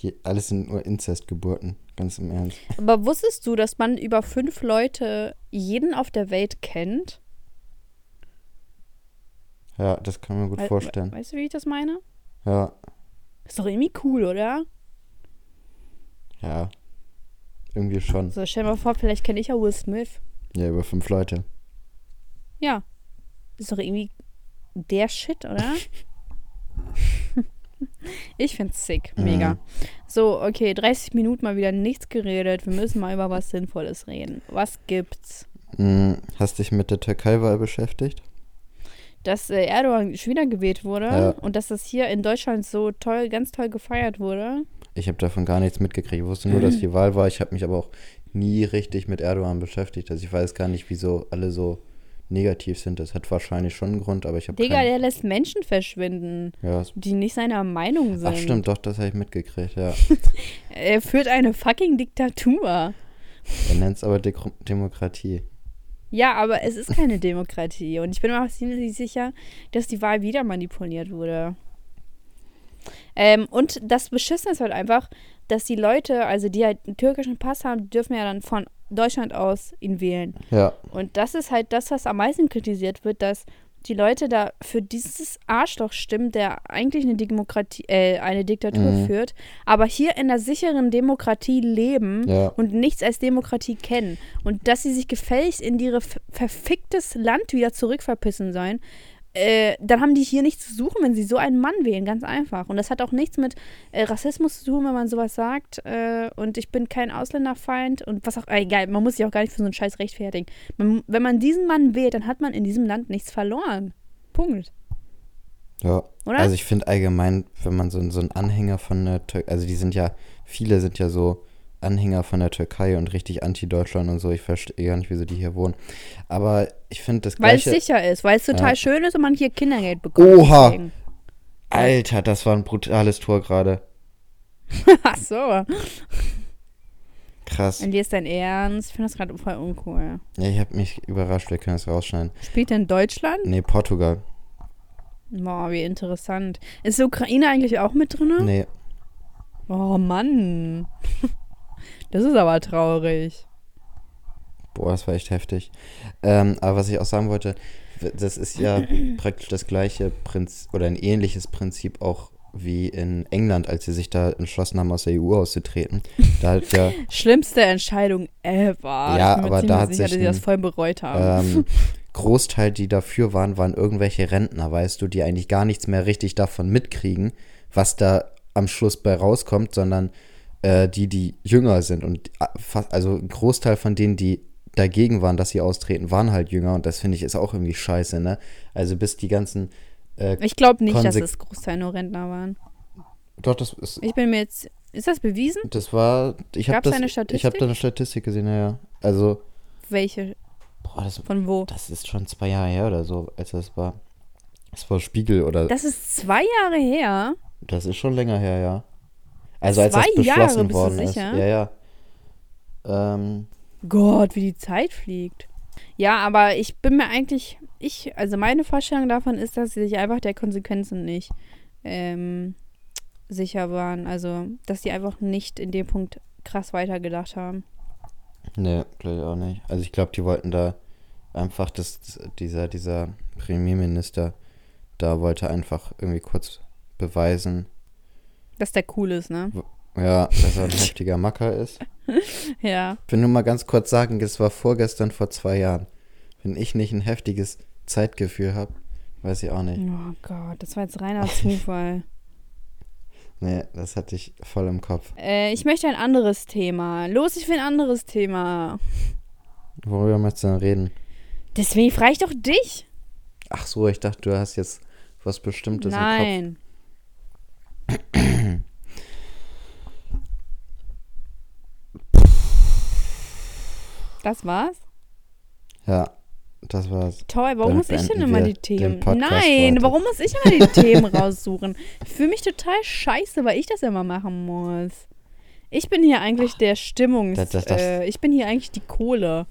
Je, alles sind nur Inzestgeburten, ganz im Ernst. Aber wusstest du, dass man über fünf Leute jeden auf der Welt kennt? Ja, das kann man gut We- vorstellen. we- Weißt du, wie ich das meine? Ja, Ist doch irgendwie cool, oder? ja. Irgendwie schon. So, stell dir mal vor, vielleicht kenne ich ja Will Smith. Ja, über fünf Leute. Ja. Ist doch irgendwie der Shit, oder? *laughs* ich find's sick. Mega. Mhm. So, okay, 30 Minuten mal wieder nichts geredet. Wir müssen mal über was Sinnvolles reden. Was gibt's? Mm, Hast dich mit der Türkei-Wahl beschäftigt? Dass äh, Erdogan schon wieder gewählt wurde Ja. und dass das hier in Deutschland so toll, ganz toll gefeiert wurde. Ich habe davon gar nichts mitgekriegt. Ich wusste nur, dass die Wahl war. Ich habe mich aber auch nie richtig mit Erdogan beschäftigt. Also ich weiß gar nicht, wieso alle so negativ sind. Das hat wahrscheinlich schon einen Grund, aber ich habe Digga, keinen. der lässt Menschen verschwinden, Ja, die nicht seiner Meinung sind. ach stimmt, doch, das habe ich mitgekriegt, ja. *laughs* Er führt eine fucking Diktatur. Er nennt es aber Dek Demokratie. Ja, aber es ist keine Demokratie. Und ich bin mir auch ziemlich sicher, dass die Wahl wieder manipuliert wurde. Ähm, und das Beschissene ist halt einfach, dass die Leute, also die halt einen türkischen Pass haben, dürfen ja dann von Deutschland aus ihn wählen. Ja, Und das ist halt das, was am meisten kritisiert wird, dass die Leute da für dieses Arschloch stimmen, der eigentlich eine Demokratie, äh, eine Diktatur Mhm. führt, aber hier in der sicheren Demokratie leben ja. und nichts als Demokratie kennen. Und dass sie sich gefälligst in ihre verficktes Land wieder zurückverpissen sollen, äh, dann haben die hier nichts zu suchen, wenn sie so einen Mann wählen, ganz einfach. Und das hat auch nichts mit äh, Rassismus zu tun, wenn man sowas sagt. Äh, und ich bin kein Ausländerfeind und was auch, äh, egal, man muss sich auch gar nicht für so einen Scheiß rechtfertigen. Man, wenn man diesen Mann wählt, dann hat man in diesem Land nichts verloren. Punkt. Ja, Oder? also ich finde allgemein, wenn man so, so ein Anhänger von der Türkei, also die sind ja, viele sind ja so Anhänger von der Türkei und richtig anti-Deutschland und so. Ich verstehe gar nicht, wieso die hier wohnen. Aber ich finde das Weil es sicher ist, weil es total Ja. schön ist und man hier Kindergeld bekommt. Oha! deswegen. Alter, das war ein brutales Tor gerade. *laughs* Ach so. Krass. Und dir ist dein Ernst? Ich finde das gerade voll uncool. Ja, ich habe mich überrascht, wir können das rausschneiden. Spielt in Deutschland? Nee, Portugal. Boah, wie interessant. Ist die Ukraine eigentlich auch mit drin? Nee, Oh Mann. *laughs* Das ist aber traurig. boah, das war echt heftig. Ähm, aber was ich auch sagen wollte, das ist ja *clears throat* praktisch das gleiche Prinzip oder ein ähnliches Prinzip auch wie in England, als sie sich da entschlossen haben, aus der EU auszutreten. Da hat ja *laughs* Schlimmste Entscheidung ever. Ja, aber da hat sicher, sich sie das ein, voll bereut haben. ähm, *laughs* Großteil, die dafür waren, waren irgendwelche Rentner, weißt du, die eigentlich gar nichts mehr richtig davon mitkriegen, was da am Schluss bei rauskommt, sondern äh, die, die jünger sind und äh, fast, also ein Großteil von denen, die dagegen waren, dass sie austreten, waren halt jünger und das finde ich ist auch irgendwie scheiße, ne? Also bis die ganzen. Äh, Ich glaube nicht, dass Konse- es Großteil nur Rentner waren. doch, das ist. Ich bin mir jetzt. Ist das bewiesen? Das war. Ich habe eine Ich habe Statistik? da eine Statistik gesehen, ja, ja. Also, Welche? boah, das, Von wo? das ist schon zwei Jahre her oder so, als das war. Das war Spiegel oder. Das ist zwei Jahre her. Das ist schon länger her, ja. Also als das Zwei Jahre, beschlossen bist du worden ist. sicher? Ja, ja. Ähm, Gott, wie die Zeit fliegt. Ja, aber ich bin mir eigentlich, ich, also meine Vorstellung davon ist, dass sie sich einfach der Konsequenzen nicht ähm, sicher waren. Also, dass sie einfach nicht in dem Punkt krass weitergedacht haben. ne, glaube ich auch nicht. Also ich glaube, die wollten da einfach, dass dieser, dieser Premierminister da wollte einfach irgendwie kurz beweisen, Dass der cool ist, ne? ja, dass er ein *laughs* heftiger Macker ist. *laughs* Ja. Ich will nur mal ganz kurz sagen, das war vorgestern vor zwei Jahren. Wenn ich nicht ein heftiges Zeitgefühl habe, weiß ich auch nicht. Oh Gott, das war jetzt reiner *laughs* Zufall. Nee, das hatte ich voll im Kopf. äh, ich möchte ein anderes Thema. Los, ich will ein anderes Thema. Worüber möchtest du denn reden? Deswegen frage ich doch dich. Ach so, ich dachte, du hast jetzt was Bestimmtes im Kopf. Nein. *clears throat* Das war's? Ja, das war's. Toll, warum muss ich denn immer die Themen? Nein, heute. warum muss ich immer die *laughs* Themen raussuchen? Ich fühle mich total scheiße, weil ich das immer machen muss. Ich bin hier eigentlich der Stimmungs... Das- das- das- Äh, ich bin hier eigentlich die Kohle.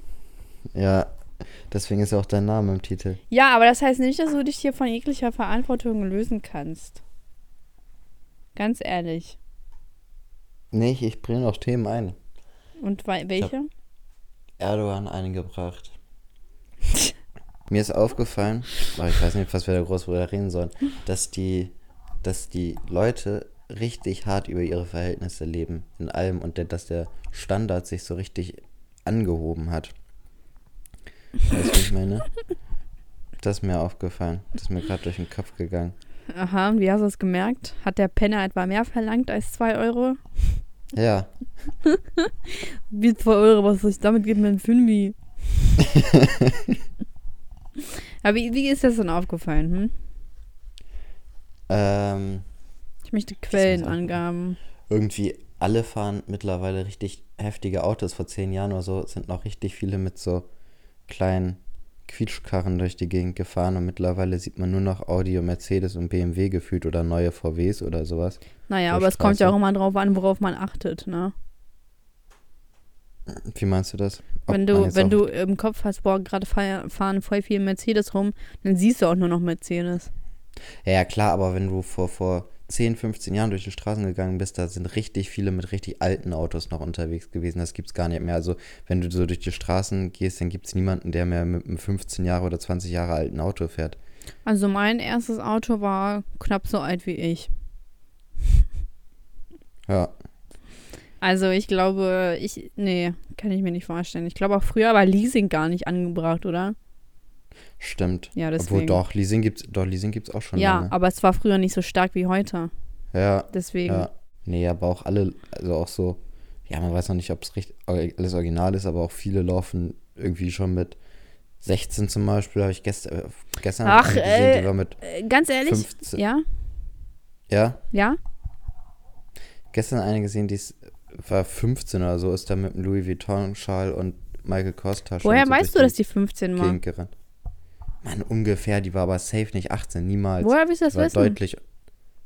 Ja, deswegen ist ja auch dein Name im Titel. Ja, aber das heißt nicht, dass du dich hier von jeglicher Verantwortung lösen kannst. Ganz ehrlich. Nee, ich, bringe noch Themen ein. Und welche? Erdogan eingebracht. *laughs* Mir ist aufgefallen, aber ich weiß nicht, was wir da groß drüber reden sollen, dass die, dass die Leute richtig hart über ihre Verhältnisse leben in allem und der, dass der Standard sich so richtig angehoben hat. Weißt du, was ich meine? Das ist mir aufgefallen. Das ist mir gerade durch den Kopf gegangen. Aha, und wie hast du es gemerkt? Hat der Penner etwa mehr verlangt als 2 Euro? Ja, *laughs* Wie 2 Euro, was soll ich damit geben, mein Fünfi? Aber wie, wie ist das denn aufgefallen, hm? ähm, Ich möchte Quellenangaben. irgendwie alle fahren mittlerweile richtig heftige Autos. Vor zehn Jahren oder so sind noch richtig viele mit so kleinen Quietschkarren durch die Gegend gefahren und mittlerweile sieht man nur noch Audi und Mercedes und BMW gefühlt oder neue VWs oder sowas. Naja, aber es kommt ja Straße. auch immer drauf an, worauf man achtet, ne? Wie meinst du das? Ob wenn du, wenn du im Kopf hast, boah, gerade fahr- fahren voll viel Mercedes rum, dann siehst du auch nur noch Mercedes. Ja, ja, klar, aber wenn du vor, vor 10, 15 Jahren durch die Straßen gegangen bist, da sind richtig viele mit richtig alten Autos noch unterwegs gewesen. Das gibt's gar nicht mehr. Also, wenn du so durch die Straßen gehst, dann gibt's niemanden, der mehr mit einem 15 Jahre oder 20 Jahre alten Auto fährt. Also mein erstes Auto war knapp so alt wie ich. *laughs* Ja, Also ich glaube, ich, nee, kann ich mir nicht vorstellen. Ich glaube auch früher war Leasing gar nicht angebracht, oder? Stimmt. Ja, Obwohl deswegen. doch, Leasing gibt's, doch, Leasing gibt's auch schon ja, lange. aber es war früher nicht so stark wie heute. Ja, Deswegen. ja. Nee, aber auch alle, also auch so, ja, man weiß noch nicht, ob es richtig alles original ist, aber auch viele laufen irgendwie schon mit 16 zum Beispiel, habe ich gestern, äh, gestern Ach, gesehen, äh, die war mit, Äh, ganz ehrlich, 15. ja, ja, ja. gestern eine gesehen, die ist, war 15 oder so, ist da mit einem Louis Vuitton-Schal und Michael Kors-Tasche Woher so weißt du, dass die 15 die war? Gerannt. Mann, ungefähr, die war aber safe nicht 18, niemals. Woher willst du das war wissen? deutlich,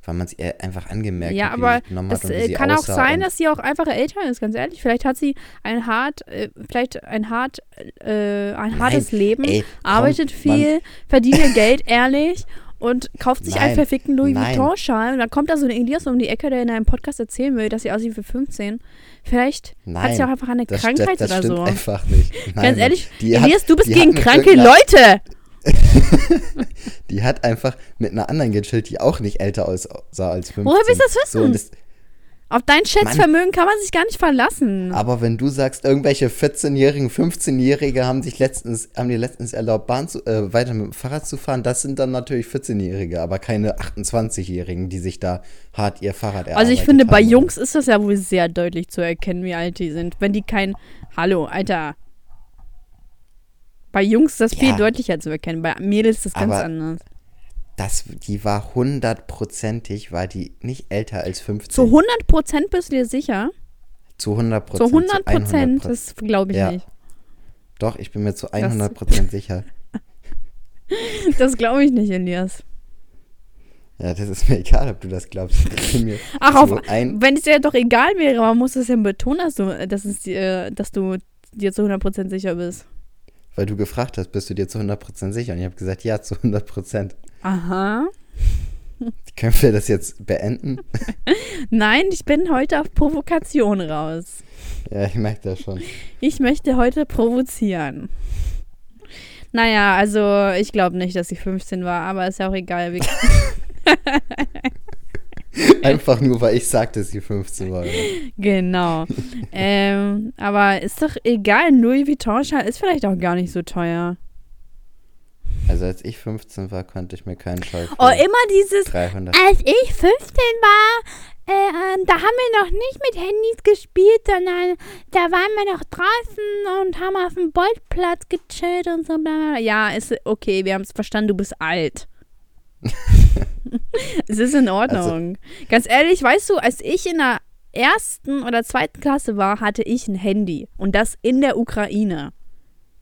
weil man sie ihr einfach angemerkt Ja, hat, aber Das hat und äh, kann auch sein, dass sie auch einfach älter ist, ganz ehrlich. Vielleicht hat sie ein hart, äh, vielleicht ein hart, äh, ein Nein, hartes Leben, ey, komm, arbeitet Mann. viel, verdient ihr Geld ehrlich und kauft sich einen Nein, verfickten Louis nein. Vuitton-Schal und dann kommt da so ein Elias um die Ecke, der in einem Podcast erzählen will, dass sie aussieht wie 15. Vielleicht hat sie auch Nein, einfach eine Das, Krankheit st- das oder so. einfach nicht. Nein, Ganz Mann. ehrlich, Elias, hat, du bist gegen kranke Leute. *laughs* Die hat einfach mit einer anderen gechillt, die auch nicht älter aussah als 15. Woher willst du das So, wissen? Auf dein Schätzvermögen kann man sich gar nicht verlassen. aber wenn du sagst, irgendwelche 14-jährigen, 15-jährige haben sich letztens, haben dir letztens erlaubt, Bahn zu, äh, weiter mit dem Fahrrad zu fahren, das sind dann natürlich 14-jährige, aber keine 28-jährigen, die sich da hart ihr Fahrrad erarbeitet Also ich finde, bei haben. Jungs ist das ja wohl sehr deutlich zu erkennen, wie alt die sind. Wenn die kein Hallo, Alter. Bei Jungs ist das viel Ja. deutlicher zu erkennen. Bei Mädels ist das ganz Aber- anders. Das, die war hundertprozentig, war die nicht älter als 15. Zu 100 Prozent bist du dir sicher? Zu 100 Zu Prozent. 100 Prozent? Das glaube ich Ja. nicht. Doch, ich bin mir zu 100 Prozent sicher. *laughs* Das glaube ich nicht, Elias. Ja, das ist mir egal, ob du das glaubst. Ach, auf, wenn es dir doch egal wäre, man muss es ja betonen, dass du, dass, es, dir- dass du dir zu 100 Prozent sicher bist. Weil du gefragt hast, bist du dir zu 100 Prozent sicher? Und ich habe gesagt, ja, zu 100 Prozent. Aha. *laughs* Können wir das jetzt beenden? *laughs* Nein, ich bin heute auf Provokation raus. ja, ich merke das schon. Ich möchte heute provozieren. Naja, also ich glaube nicht, dass ich 15 war, aber ist ja auch egal. *laughs* *laughs* Einfach nur, weil ich sagte, dass sie 15 war. genau. *laughs* ähm, aber ist doch egal, Louis Vuitton-Schal ist vielleicht auch gar nicht so teuer. Also als ich 15 war, konnte ich mir keinen Schall für Oh, immer dieses, 300. als ich 15 war, äh, da haben wir noch nicht mit Handys gespielt, sondern da waren wir noch draußen und haben auf dem Bolzplatz gechillt und so. Bla bla. bla. Ja, ist okay, wir haben es verstanden, du bist alt. *laughs* *laughs* es ist in Ordnung. Ganz ehrlich, weißt du, als ich in der ersten oder zweiten Klasse war, hatte ich ein Handy. Und das in der Ukraine.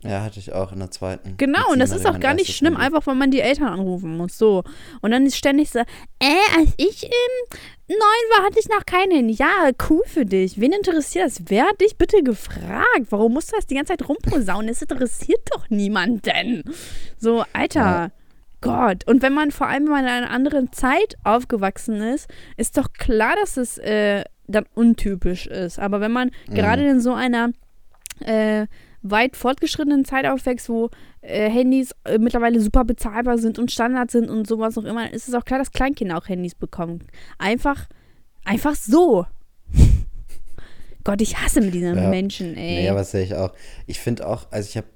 Ja, hatte ich auch in der zweiten. Genau, und das ist auch gar nicht schlimm, Handy. einfach weil man die Eltern anrufen muss. So. Und dann ist ständig so, äh, als ich ähm, neun war, hatte ich noch kein Handy. Ja, cool für dich. Wen interessiert das? Wer hat dich bitte gefragt? Warum musst du das die ganze Zeit rumposaunen? Es interessiert doch niemanden. So, Alter. Ja. Gott. Und wenn man vor allem, wenn man in einer anderen Zeit aufgewachsen ist, ist doch klar, dass es äh, dann untypisch ist. Aber wenn man Mhm. gerade in so einer äh, weit fortgeschrittenen Zeit aufwächst, wo äh, Handys äh, mittlerweile super bezahlbar sind und Standard sind und sowas auch immer, ist es auch klar, dass Kleinkinder auch Handys bekommen. Einfach, einfach so. *laughs* Gott, ich hasse mit diesen Ja. Menschen, ey. Nee, was sehe ich auch. Ich finde auch, also ich habe,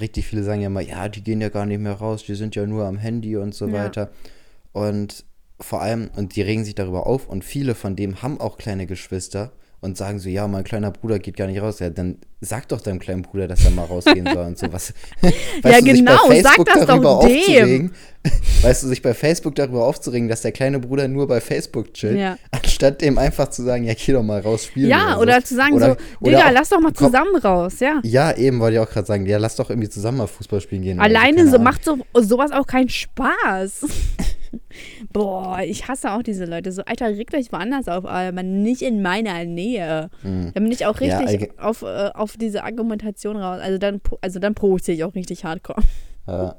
richtig viele sagen ja immer, ja, die gehen ja gar nicht mehr raus, die sind ja nur am Handy und so Ja. weiter. Und vor allem, und die regen sich darüber auf und viele von dem haben auch kleine Geschwister und sagen so, ja, mein kleiner Bruder geht gar nicht raus. Ja, dann sag doch deinem kleinen Bruder, dass er mal rausgehen soll und sowas. *laughs* Ja, genau, sag das doch dem. aufzuregen, *laughs* weißt du, sich bei Facebook darüber aufzuregen, dass der kleine Bruder nur bei Facebook chillt, Ja. Anstatt dem einfach zu sagen, ja, geh doch mal raus spielen. ja, so. oder zu sagen Oder- so, Digga, lass doch mal komm- zusammen raus, ja. Ja, eben wollte ich auch gerade sagen, ja, lass doch irgendwie zusammen mal Fußball spielen gehen. Alleine so macht so, sowas auch keinen Spaß. *laughs* Boah, ich hasse auch diese Leute. So, Alter, regt euch woanders auf, aber nicht in meiner Nähe. Hm. Da bin ich auch Ja, richtig allge- auf, äh, auf diese Argumentation raus. Also dann, also dann provoziere ich auch richtig hardcore. Äh,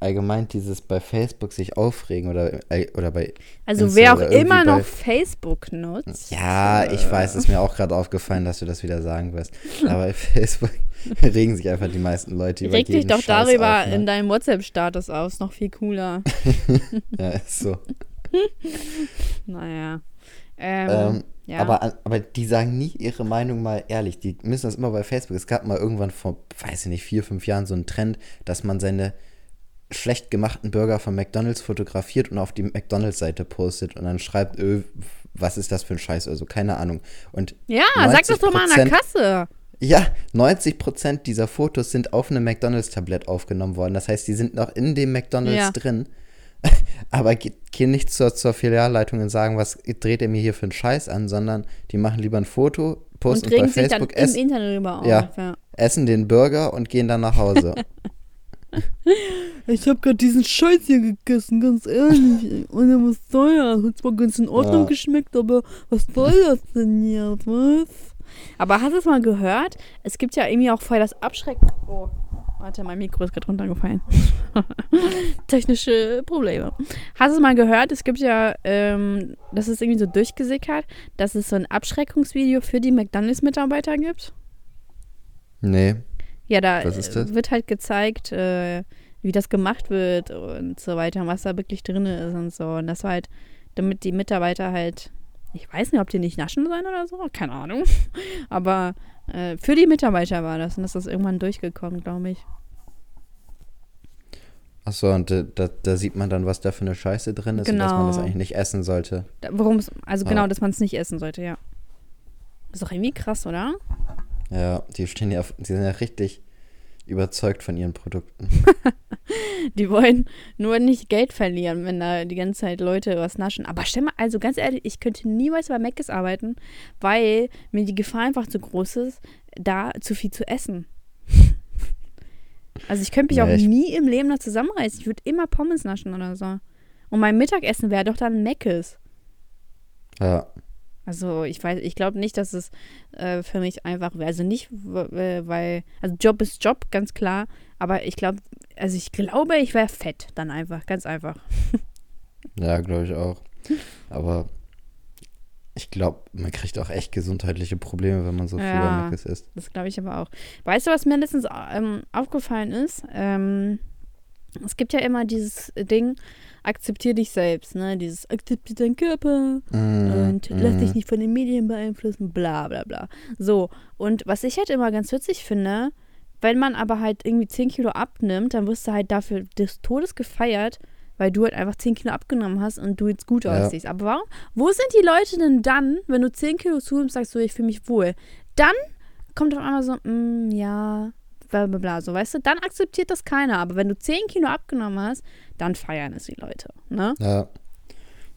allgemein dieses bei Facebook sich aufregen oder, äh, oder bei. Also Insta wer auch immer noch Facebook nutzt. Ja, ich weiß, ist mir auch gerade aufgefallen, dass du das wieder sagen wirst. *laughs* Aber bei Facebook *laughs* regen sich einfach die meisten Leute über Reg dich doch Scheiß darüber auf, ne? in deinem WhatsApp-Status aus. Noch viel cooler. *laughs* Ja, ist so. naja. Ähm, Ähm, ja. aber, aber die sagen nie ihre Meinung mal ehrlich. Die müssen das immer bei Facebook. Es gab mal irgendwann vor, weiß ich nicht, vier, fünf Jahren so einen Trend, dass man seine schlecht gemachten Burger von McDonalds fotografiert und auf die McDonalds-Seite postet und dann schreibt, öh, was ist das für ein Scheiß oder so, keine Ahnung. Und ja, sag das doch mal an der 90%, Kasse. Ja, 90% dieser Fotos sind auf einem McDonalds-Tablett aufgenommen worden. Das heißt, die sind noch in dem McDonalds Ja. drin. *laughs* Aber ge- gehen nicht zur, zur Filialleitung und sagen, was dreht ihr mir hier für einen Scheiß an, sondern die machen lieber ein Foto, posten Und bei regen sich dann Facebook, im Internet darüber auf. Ja. ja. essen den Burger und gehen dann nach Hause. *laughs* Ich habe gerade diesen Scheiß hier gegessen, ganz ehrlich. Und er muss teuer. Hat zwar ganz in Ordnung Ja. geschmeckt, aber was soll das denn hier? Was? Aber hast du es mal gehört? Es gibt ja irgendwie auch voll das Abschrecken. Oh, warte, mein Mikro ist gerade runtergefallen. *laughs* Technische Probleme. Hast du es mal gehört? Es gibt ja, ähm, das ist irgendwie so durchgesickert, dass es so ein Abschreckungsvideo für die McDonalds-Mitarbeiter gibt. nee. Ja, da äh, wird halt gezeigt, äh, wie das gemacht wird und so weiter, und was da wirklich drin ist und so. Und das war halt, damit die Mitarbeiter halt, ich weiß nicht, ob die nicht naschen sollen oder so, keine Ahnung. *laughs* Aber äh, für die Mitarbeiter war das und das ist irgendwann durchgekommen, glaube ich. Achso, und da, da, da sieht man dann, was da für eine Scheiße drin ist und dass man das Genau. eigentlich nicht essen sollte. Worum es, also Ah. genau, dass man es nicht essen sollte, ja. Ist doch irgendwie krass, oder? Ja, die stehen ja, die sind ja richtig, überzeugt von ihren Produkten. *laughs* Die wollen nur nicht Geld verlieren, wenn da die ganze Zeit Leute was naschen. Aber stell mal, also ganz ehrlich, ich könnte niemals bei Mc's arbeiten, weil mir die Gefahr einfach zu groß ist, da zu viel zu essen. Also ich könnte mich Nee, auch ich- nie im Leben da zusammenreißen. Ich würde immer Pommes naschen oder so. Und mein Mittagessen wäre doch dann Mc's. Ja. Also ich weiß, ich glaube nicht, dass es äh, für mich einfach wäre. Also nicht, weil, also Job ist Job, ganz klar. Aber ich glaube, also ich glaube, ich wäre fett dann einfach, ganz einfach. *laughs* Ja, glaube ich auch. Aber ich glaube, man kriegt auch echt gesundheitliche Probleme, wenn man so viel Ja. Mc's isst. Das glaube ich aber auch. Weißt du, was mir letztens ähm, aufgefallen ist? Ähm, es gibt ja immer dieses Ding, akzeptier dich selbst, ne? Dieses akzeptier deinen Körper Mm, und lass mm. dich nicht von den Medien beeinflussen, bla bla bla. So, und was ich halt immer ganz witzig finde, wenn man aber halt irgendwie 10 Kilo abnimmt, dann wirst du halt dafür des Todes gefeiert, weil du halt einfach 10 Kilo abgenommen hast und du jetzt gut Ja. aussiehst. Aber warum? Wo sind die Leute denn dann, wenn du 10 Kilo zunimmst, sagst du, ich fühle mich wohl? Dann kommt auf einmal so, mm, ja, bla bla bla, so, weißt du? Dann akzeptiert das keiner. Aber wenn du 10 Kilo abgenommen hast, dann feiern es die Leute, ne? Ja.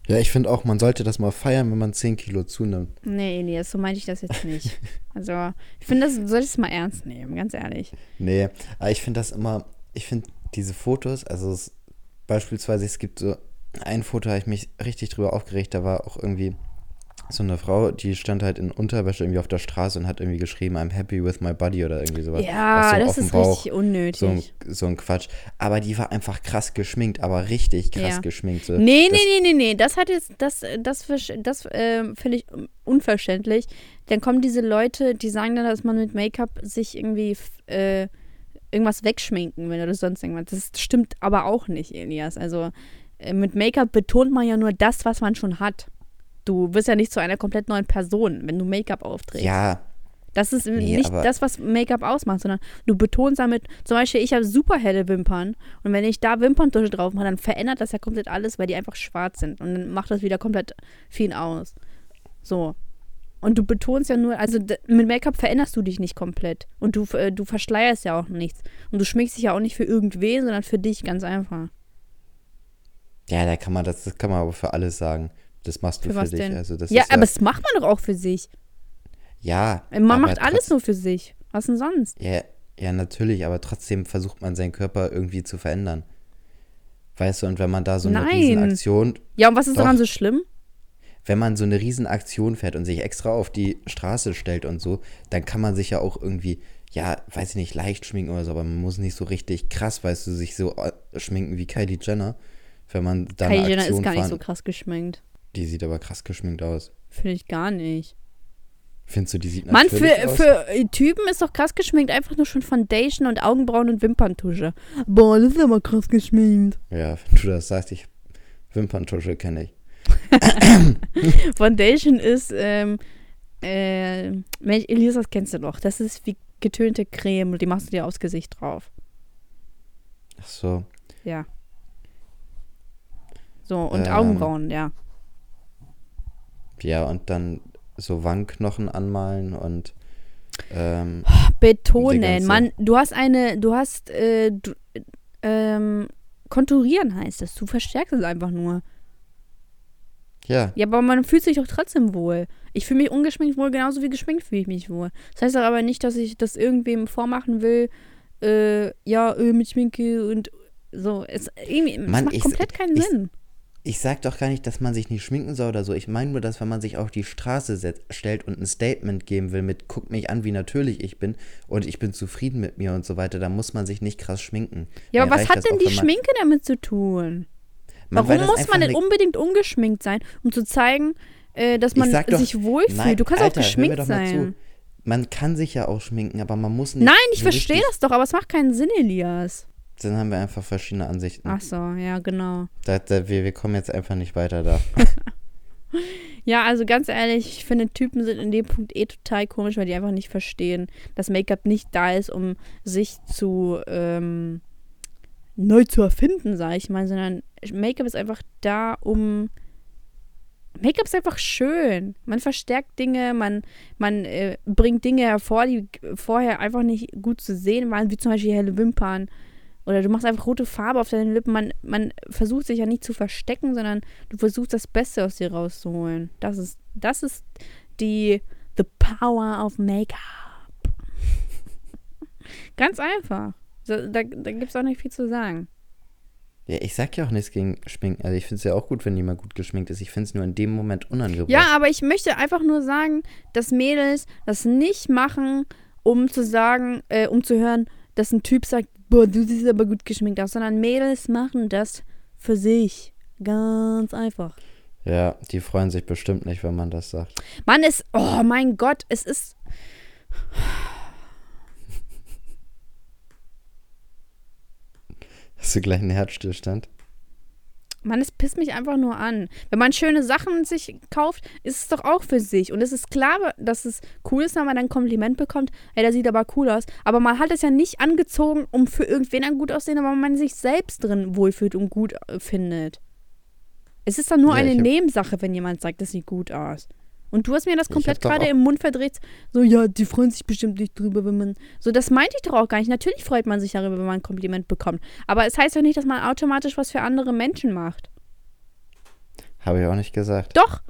Ja, ich finde auch, man sollte das mal feiern, wenn man 10 Kilo zunimmt. Nee, Elias, so meinte ich das jetzt nicht. *laughs* Also, ich finde, das sollte es mal ernst nehmen, ganz ehrlich. Nee, aber ich finde das immer, ich finde diese Fotos, also es, beispielsweise, es gibt so ein Foto, da habe ich mich richtig drüber aufgeregt, da war auch irgendwie so eine Frau, die stand halt in Unterwäsche irgendwie auf der Straße und hat irgendwie geschrieben, I'm happy with my body oder irgendwie sowas. Ja, so das ist Bauch, richtig unnötig. So ein, so ein Quatsch. Aber die war einfach krass geschminkt, aber richtig krass Ja. geschminkt. So. Nee, nee, das, nee, nee, nee. Das hat jetzt, das, das, versch- das ähm, finde ich unverständlich. Dann kommen diese Leute, die sagen dann, dass man mit Make-up sich irgendwie äh, irgendwas wegschminken will oder sonst irgendwas. Das stimmt aber auch nicht, Elias. Also äh, mit Make-up betont man ja nur das, was man schon hat. Du wirst ja nicht zu einer komplett neuen Person, wenn du Make-up aufträgst. Ja, Das ist Nee, nicht das, was Make-up ausmacht, sondern du betonst damit, zum Beispiel, ich habe super helle Wimpern und wenn ich da Wimperntusche drauf mache, dann verändert das ja komplett alles, weil die einfach schwarz sind und dann macht das wieder komplett viel aus. So. Und du betonst ja nur, also mit Make-up veränderst du dich nicht komplett und du, äh, du verschleierst ja auch nichts. Und du schminkst dich ja auch nicht für irgendwen, sondern für dich, ganz einfach. ja, da kann man das, das kann man aber für alles sagen. Das machst du Für für, dich. denn? Also das ja, aber das macht man doch auch für sich. ja, Man macht alles nur für sich. Was denn sonst? Ja, ja, natürlich, aber trotzdem versucht man seinen Körper irgendwie zu verändern. Weißt du, und wenn man da so eine Nein. Riesenaktion, Ja, und was ist Doch. daran so schlimm? wenn man so eine Riesenaktion fährt und sich extra auf die Straße stellt und so, dann kann man sich ja auch irgendwie, ja, weiß ich nicht, leicht schminken oder so, aber man muss nicht so richtig krass, weißt du, sich so äh, schminken wie Kylie Jenner, wenn man da Kylie Jenner ist gar nicht fahren. so krass geschminkt. Die sieht aber krass geschminkt aus. Finde ich gar nicht. Findest du, die sieht Mann, natürlich für, aus? für Typen ist doch krass geschminkt, einfach nur schon Foundation und Augenbrauen und Wimperntusche. Boah, das ist aber krass geschminkt. Ja, wenn du das sagst, ich Wimperntusche kenne ich. *laughs* Foundation ist, ähm, äh, Mensch, Elisa, das kennst du doch. Das ist wie getönte Creme und die machst du dir aufs Gesicht drauf. Ach so. Ja. So, und Ähm. Augenbrauen, ja. Ja, und dann so Wangenknochen anmalen und ähm, Betonen. Mann, du hast eine, du hast, äh, du, ähm, konturieren heißt es. Du verstärkst es einfach nur. ja, Ja, aber man fühlt sich doch trotzdem wohl. Ich fühle mich ungeschminkt wohl, genauso wie geschminkt fühle ich mich wohl. Das heißt doch aber nicht, dass ich das irgendwem vormachen will, äh, ja, äh, mit Schminke und so. Es, irgendwie, Mann, macht ich- komplett keinen ich- Sinn. Ich sag doch gar nicht, dass man sich nicht schminken soll oder so. Ich meine nur, dass wenn man sich auf die Straße set- stellt und ein Statement geben will mit, guck mich an, wie natürlich ich bin und ich bin zufrieden mit mir und so weiter, dann muss man sich nicht krass schminken. Ja, Mir aber was hat denn auch, die Schminke damit zu tun? Man- Warum muss man denn unbedingt ungeschminkt sein, um zu zeigen, äh, dass man doch- sich wohlfühlt? Nein, du kannst Alter, auch geschminkt doch mal sein. zu. Man kann sich ja auch schminken, aber man muss nicht. Nein, ich so verstehe das doch, aber es macht keinen Sinn, Elias. Dann haben wir einfach verschiedene Ansichten. Ach so, ja, genau. Da, da, wir, wir kommen jetzt einfach nicht weiter da. *laughs* Ja, also ganz ehrlich, ich finde, Typen sind in dem Punkt eh total komisch, weil die einfach nicht verstehen, dass Make-up nicht da ist, um sich zu ähm, neu zu erfinden, sage ich mal, sondern Make-up ist einfach da, um Make-up ist einfach schön. Man verstärkt Dinge, man, man äh, bringt Dinge hervor, die vorher einfach nicht gut zu sehen waren, wie zum Beispiel helle Wimpern. Oder du machst einfach rote Farbe auf deinen Lippen. Man, man versucht sich ja nicht zu verstecken, sondern du versuchst das Beste aus dir rauszuholen. Das ist, das ist die The Power of Make-up. *laughs* Ganz einfach. Da, da, da gibt es auch nicht viel zu sagen. Ja, ich sag ja auch nichts gegen Schminken. Also ich finde es ja auch gut, wenn jemand gut geschminkt ist. Ich finde es nur in dem Moment unangebracht. Ja, aber ich möchte einfach nur sagen, dass Mädels das nicht machen, um zu sagen, äh, um zu hören, dass ein Typ sagt, boah, du siehst aber gut geschminkt aus, sondern Mädels machen das für sich. Ganz einfach. Ja, die freuen sich bestimmt nicht, wenn man das sagt. Mann, es, oh mein Gott, es ist. Hast du gleich einen Herzstillstand? Mann, es pisst mich einfach nur an. Wenn man schöne Sachen sich kauft, ist es doch auch für sich. Und es ist klar, dass es cool ist, wenn man dann ein Kompliment bekommt. Ey, der sieht aber cool aus. Aber man hat es ja nicht angezogen, um für irgendwen dann gut aussehen, aber man sich selbst drin wohlfühlt und gut äh, findet. Es ist dann nur Ja, eine Nebensache, wenn jemand sagt, das sieht gut aus. Und du hast mir das komplett gerade auch- im Mund verdreht. So, ja, die freuen sich bestimmt nicht drüber, wenn man. So, das meinte ich doch auch gar nicht. Natürlich freut man sich darüber, wenn man ein Kompliment bekommt. Aber es heißt doch nicht, dass man automatisch was für andere Menschen macht. Habe ich auch nicht gesagt. Doch.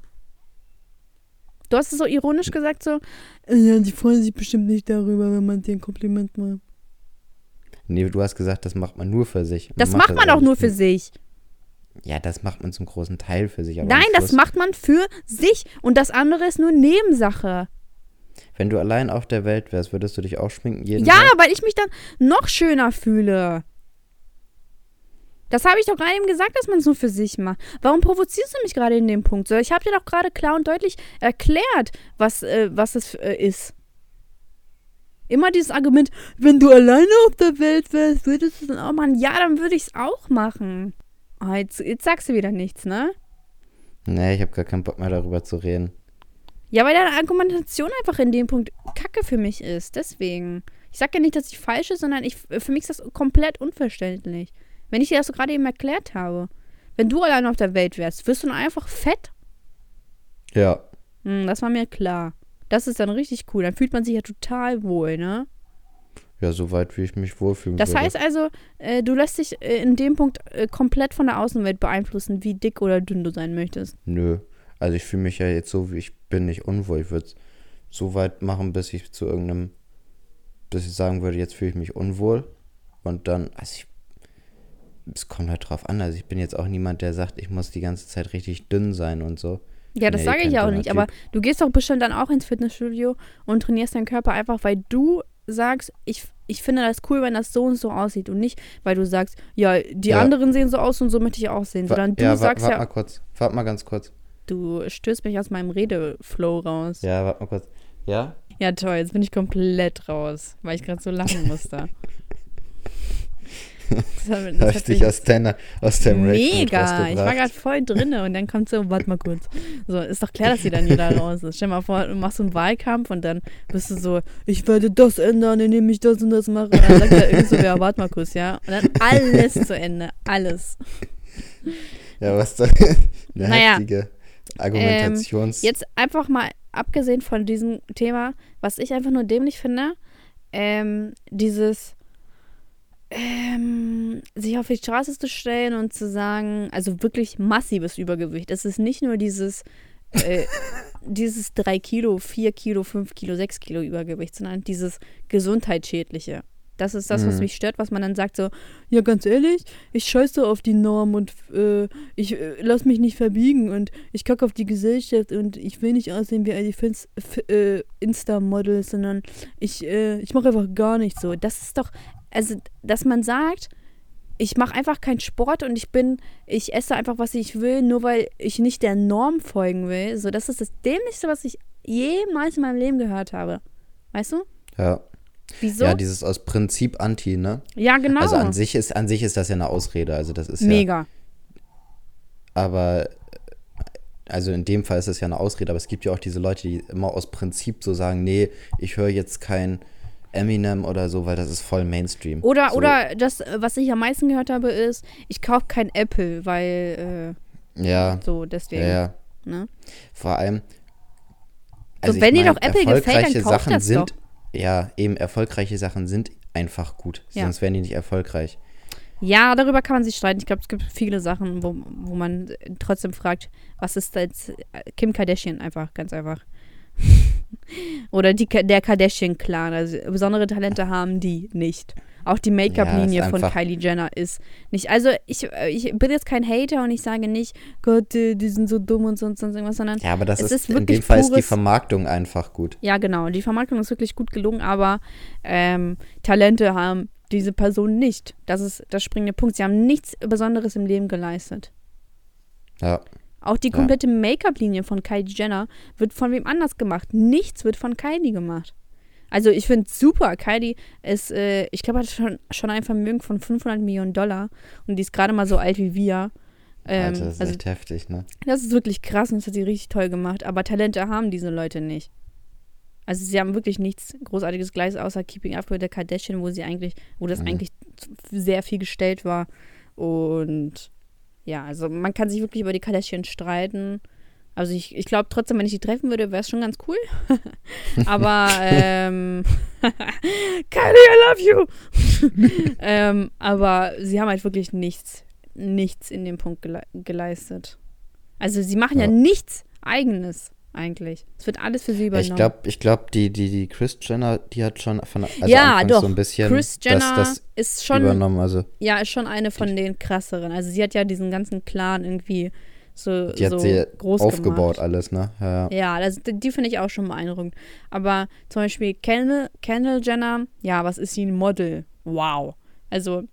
Du hast es so ironisch gesagt, so, "Äh, ja, die freuen sich bestimmt nicht darüber, wenn man dir ein Kompliment macht. Nee, du hast gesagt, das macht man nur für sich. Das macht man aber doch nur für sich. Ja, das macht man zum großen Teil für sich. Nein, das macht man für sich. Und das andere ist nur Nebensache. Wenn du allein auf der Welt wärst, würdest du dich auch schminken jeden Ja, Tag? weil ich mich dann noch schöner fühle. Das habe ich doch gerade eben gesagt, dass man es nur für sich macht. Warum provozierst du mich gerade in dem Punkt? So, ich habe dir doch gerade klar und deutlich erklärt, was, äh, was es äh, ist. Immer dieses Argument, wenn du alleine auf der Welt wärst, würdest du es dann auch machen. Ja, dann würde ich es auch machen. Ah, jetzt, jetzt sagst du wieder nichts, ne? Nee, ich habe gar keinen Bock mehr darüber zu reden. Ja, weil deine Argumentation einfach in dem Punkt kacke für mich ist. Deswegen. Ich sag ja nicht, dass ich falsch ist, sondern ich, für mich ist das komplett unverständlich. Wenn ich dir das so gerade eben erklärt habe. Wenn du allein auf der Welt wärst, wirst du dann einfach fett? Ja. Hm, das war mir klar. Das ist dann richtig cool. Dann fühlt man sich ja total wohl, ne? Ja, soweit wie ich mich wohlfühlen Das würde. heißt also, äh, du lässt dich äh, in dem Punkt äh, komplett von der Außenwelt beeinflussen, wie dick oder dünn du sein möchtest. Nö. Also ich fühle mich ja jetzt so, wie ich bin, nicht unwohl. Ich würde es so weit machen, bis ich zu irgendeinem, bis ich sagen würde, jetzt fühle ich mich unwohl. Und dann, also ich, es kommt halt drauf an. Also ich bin jetzt auch niemand, der sagt, ich muss die ganze Zeit richtig dünn sein und so. Ja, das Nee, sage ich ja auch nicht. Aber Typ. du gehst doch bestimmt dann auch ins Fitnessstudio und trainierst deinen Körper einfach, weil du sagst, ich, ich finde das cool, wenn das so und so aussieht. Und nicht, weil du sagst, ja, die Ja. anderen sehen so aus und so möchte ich auch sehen. Sondern du ja, sagst warte ja, mal kurz. Warte mal ganz kurz. du stößt mich aus meinem Redeflow raus. Ja. Ja, warte mal kurz. Ja? toll, jetzt bin ich komplett raus, weil ich gerade so lachen musste. *laughs* Das Habe *laughs* ich dich aus, deiner, aus deinem Mega, ich war gerade voll drinne und dann kommt so, warte mal kurz. So, ist doch klar, dass sie dann wieder *laughs* raus ist. Stell mal vor, du machst so einen Wahlkampf und dann bist du so, ich werde das ändern, indem ich das und das mache. Und dann sagt er irgendwie so, ja, warte mal kurz, ja. Und dann alles zu Ende, alles. *laughs* Ja, was da eine Naja, heftige Argumentations... Jetzt einfach mal, abgesehen von diesem Thema, was ich einfach nur dämlich finde, ähm, dieses ähm, sich auf die Straße zu stellen und zu sagen, also wirklich massives Übergewicht. Es ist nicht nur dieses, äh, *laughs* dieses 3 Kilo, 4 Kilo, 5 Kilo, 6 Kilo Übergewicht, sondern dieses gesundheitsschädliche. Das ist das, was Mhm. mich stört, was man dann sagt, so, ja, ganz ehrlich, ich scheiße auf die Norm und äh, ich äh, lass mich nicht verbiegen und ich kacke auf die Gesellschaft und ich will nicht aussehen wie all die äh, Insta-Models, sondern ich, äh, ich mache einfach gar nichts so. Das ist doch, also, dass man sagt, ich mache einfach keinen Sport und ich bin, ich esse einfach, was ich will, nur weil ich nicht der Norm folgen will. So, das ist das Dämlichste, was ich jemals in meinem Leben gehört habe. Weißt du? ja. Wieso? ja, dieses aus Prinzip Anti, ne? Ja, genau. Also an sich, ist, an sich ist das ja eine Ausrede. Also das ist ja... Mega. Aber äh, also in dem Fall ist es ja eine Ausrede, aber es gibt ja auch diese Leute, die immer aus Prinzip so sagen, nee, ich höre jetzt kein Eminem oder so, weil das ist voll Mainstream. Oder, so, oder das, was ich am meisten gehört habe, ist, ich kaufe kein Apple, weil Ja, äh, so deswegen. ja, ja. Ne? Vor allem. So, wenn dir doch Apple gefällt, dann kauf Sachen das sind. doch. Ja, eben erfolgreiche Sachen sind einfach gut. Ja. Sonst wären die nicht erfolgreich. Ja, darüber kann man sich streiten. Ich glaube, es gibt viele Sachen, wo, wo man trotzdem fragt, was ist jetzt Kim Kardashian einfach, ganz einfach. *laughs* Oder die, der Kardashian-Clan. Also besondere Talente haben die nicht. Auch die Make-up-Linie Ja, von Kylie Jenner ist nicht. Also ich, ich bin jetzt kein Hater und ich sage nicht, Gott, äh, die sind so dumm und sonst sonst irgendwas, sondern Ja, aber das Es ist, ist in dem Fall ist die Vermarktung einfach gut. Ja, genau. Die Vermarktung ist wirklich gut gelungen, aber ähm, Talente haben diese Personen nicht. Das ist der springende Punkt. Sie haben nichts Besonderes im Leben geleistet. Ja. Auch die Ja. komplette Make-up-Linie von Kylie Jenner wird von wem anders gemacht. Nichts wird von Kylie gemacht. Also ich finde es super. Kylie ist, äh, ich glaube, hat schon, schon ein Vermögen von 500 Millionen Dollar und die ist gerade mal so alt wie wir. Ähm, Alter, das ist also echt heftig, ne? das ist wirklich krass und das hat sie richtig toll gemacht. Aber Talente haben diese Leute nicht. Also sie haben wirklich nichts Großartiges gleich außer Keeping Up with the Kardashian, wo sie eigentlich, wo das Mhm. eigentlich sehr viel gestellt war. Und ja, also man kann sich wirklich über die Kardashian streiten. Also ich, ich glaube trotzdem, wenn ich die treffen würde, wäre es schon ganz cool. *laughs* Aber ähm, *laughs* Kylie, I love you. *laughs* ähm, aber sie haben halt wirklich nichts, nichts in dem Punkt gele geleistet. Also sie machen ja, Ja. nichts eigenes eigentlich. Es wird alles für sie übernommen. Ich glaube, ich glaub, die, die, die Chris Jenner, die hat schon von also ja, anfangs doch. so ein bisschen Chris Jenner das, das ist schon übernommen. Also Ja, ist schon eine von den krasseren. Also sie hat ja diesen ganzen Clan irgendwie so, die hat so sie groß aufgebaut gemacht. alles, ne? Ja, ja. Das, die finde ich auch schon beeindruckend. Aber zum Beispiel Kendall, Kendall Jenner, ja, was ist sie ein Model? Wow. Also,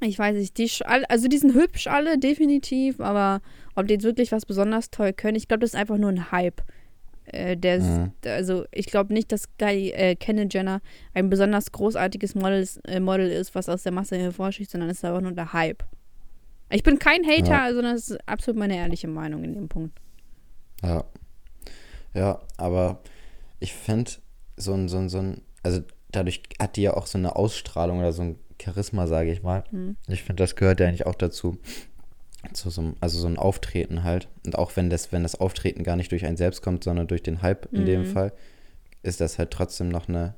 ich weiß nicht, die, also die sind hübsch alle, definitiv, aber ob die jetzt wirklich was besonders toll können, ich glaube, das ist einfach nur ein Hype. Äh, der ist, Mhm. also ich glaube nicht, dass Guy, äh, Kendall Jenner ein besonders großartiges Model, ist- äh, Model ist, was aus der Masse hervorsticht, sondern es ist einfach nur der Hype. Ich bin kein Hater, Ja. sondern es ist absolut meine ehrliche Meinung in dem Punkt. Ja. Ja, aber ich finde, so ein, so ein, so ein, also dadurch hat die ja auch so eine Ausstrahlung oder so ein Charisma, sage ich mal. Mhm. Ich finde, das gehört ja eigentlich auch dazu. Zu so einem, also so ein Auftreten halt. Und auch wenn das, wenn das Auftreten gar nicht durch einen selbst kommt, sondern durch den Hype in dem Mhm. Fall, ist das halt trotzdem noch eine,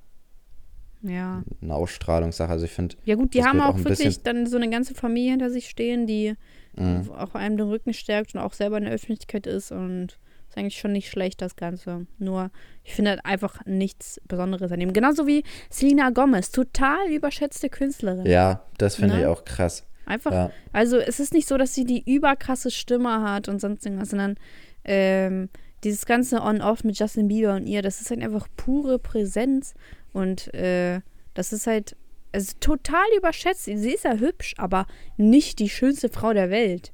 Ja. eine Ausstrahlungssache. Also ich finde, Ja gut, die haben auch, auch wirklich dann so eine ganze Familie hinter sich stehen, die mh, auch einem den Rücken stärkt und auch selber in der Öffentlichkeit ist und ist eigentlich schon nicht schlecht, das Ganze. Nur, ich finde halt einfach nichts Besonderes an dem. Genauso wie Selena Gomez, total überschätzte Künstlerin. ja, das finde Ne? ich auch krass. Einfach, Ja. also es ist nicht so, dass sie die überkrasse Stimme hat und sonst irgendwas, sondern ähm, dieses ganze On-Off mit Justin Bieber und ihr, das ist halt einfach pure Präsenz und äh, das ist halt also total überschätzt. Sie ist ja hübsch, aber nicht die schönste Frau der Welt.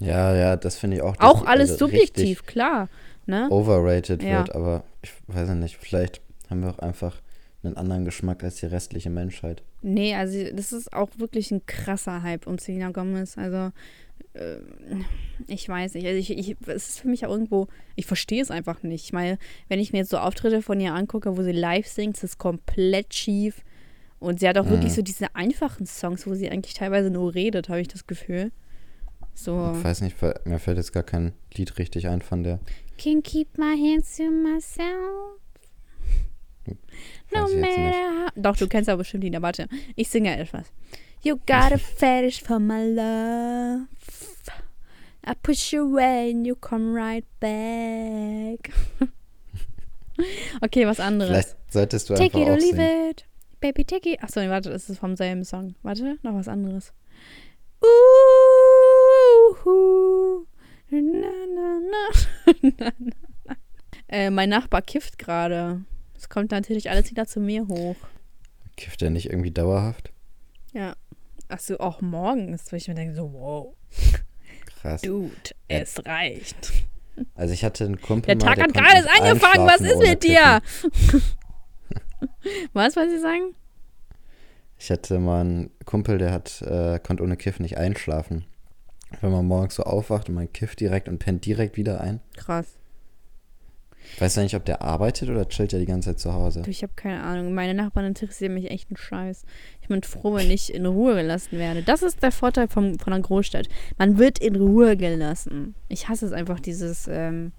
Ja, ja, das finde ich auch. Auch alles also subjektiv, klar. Ne? overrated Ja. wird, aber ich weiß ja nicht, vielleicht haben wir auch einfach einen anderen Geschmack als die restliche Menschheit. Nee, also das ist auch wirklich ein krasser Hype um Selena Gomez. Also äh, ich weiß nicht. Also ich, ich, es ist für mich auch irgendwo, ich verstehe es einfach nicht. Ich meine, wenn ich mir jetzt so Auftritte von ihr angucke, wo sie live singt, ist es komplett schief. Und sie hat auch wirklich Mhm. so diese einfachen Songs, wo sie eigentlich teilweise nur redet, habe ich das Gefühl. So. Ich weiß nicht, mir fällt jetzt gar kein Lied richtig ein von der. Can keep my hands to myself. No ich jetzt nicht. matter. Doch, du kennst aber bestimmt die. Na, warte. Ich singe etwas. You got a *laughs* fetish for my love. I push you away and you come right back. *laughs* okay, was anderes. Vielleicht solltest du Take einfach it or leave it. Baby, take it. Achso, nee, warte, das ist vom selben Song. Warte, noch was anderes. Uhu. Na, na, *laughs* na. na, na. Äh, mein Nachbar kifft gerade. Es kommt natürlich alles wieder zu mir hoch. Kifft der nicht irgendwie dauerhaft? Ja. Achso, auch morgens, wo ich mir denke, so, wow, Krass. Dude, es reicht. Also ich hatte einen Kumpel Der mal, Tag der hat gerade erst angefangen, was ist mit dir? *laughs* Was, was Sie sagen? Ich hatte mal einen Kumpel, der hat, äh, konnte ohne Kiffen nicht einschlafen. Wenn man morgens so aufwacht und man kifft direkt und pennt direkt wieder ein. Krass. Weißt du nicht, ob der arbeitet oder chillt er die ganze Zeit zu Hause? Du, ich habe keine Ahnung. Meine Nachbarn interessieren mich echt einen Scheiß. Ich bin froh, wenn ich in Ruhe gelassen werde. Das ist der Vorteil vom, von einer Großstadt. Man wird in Ruhe gelassen. Ich hasse es einfach, dieses, ähm,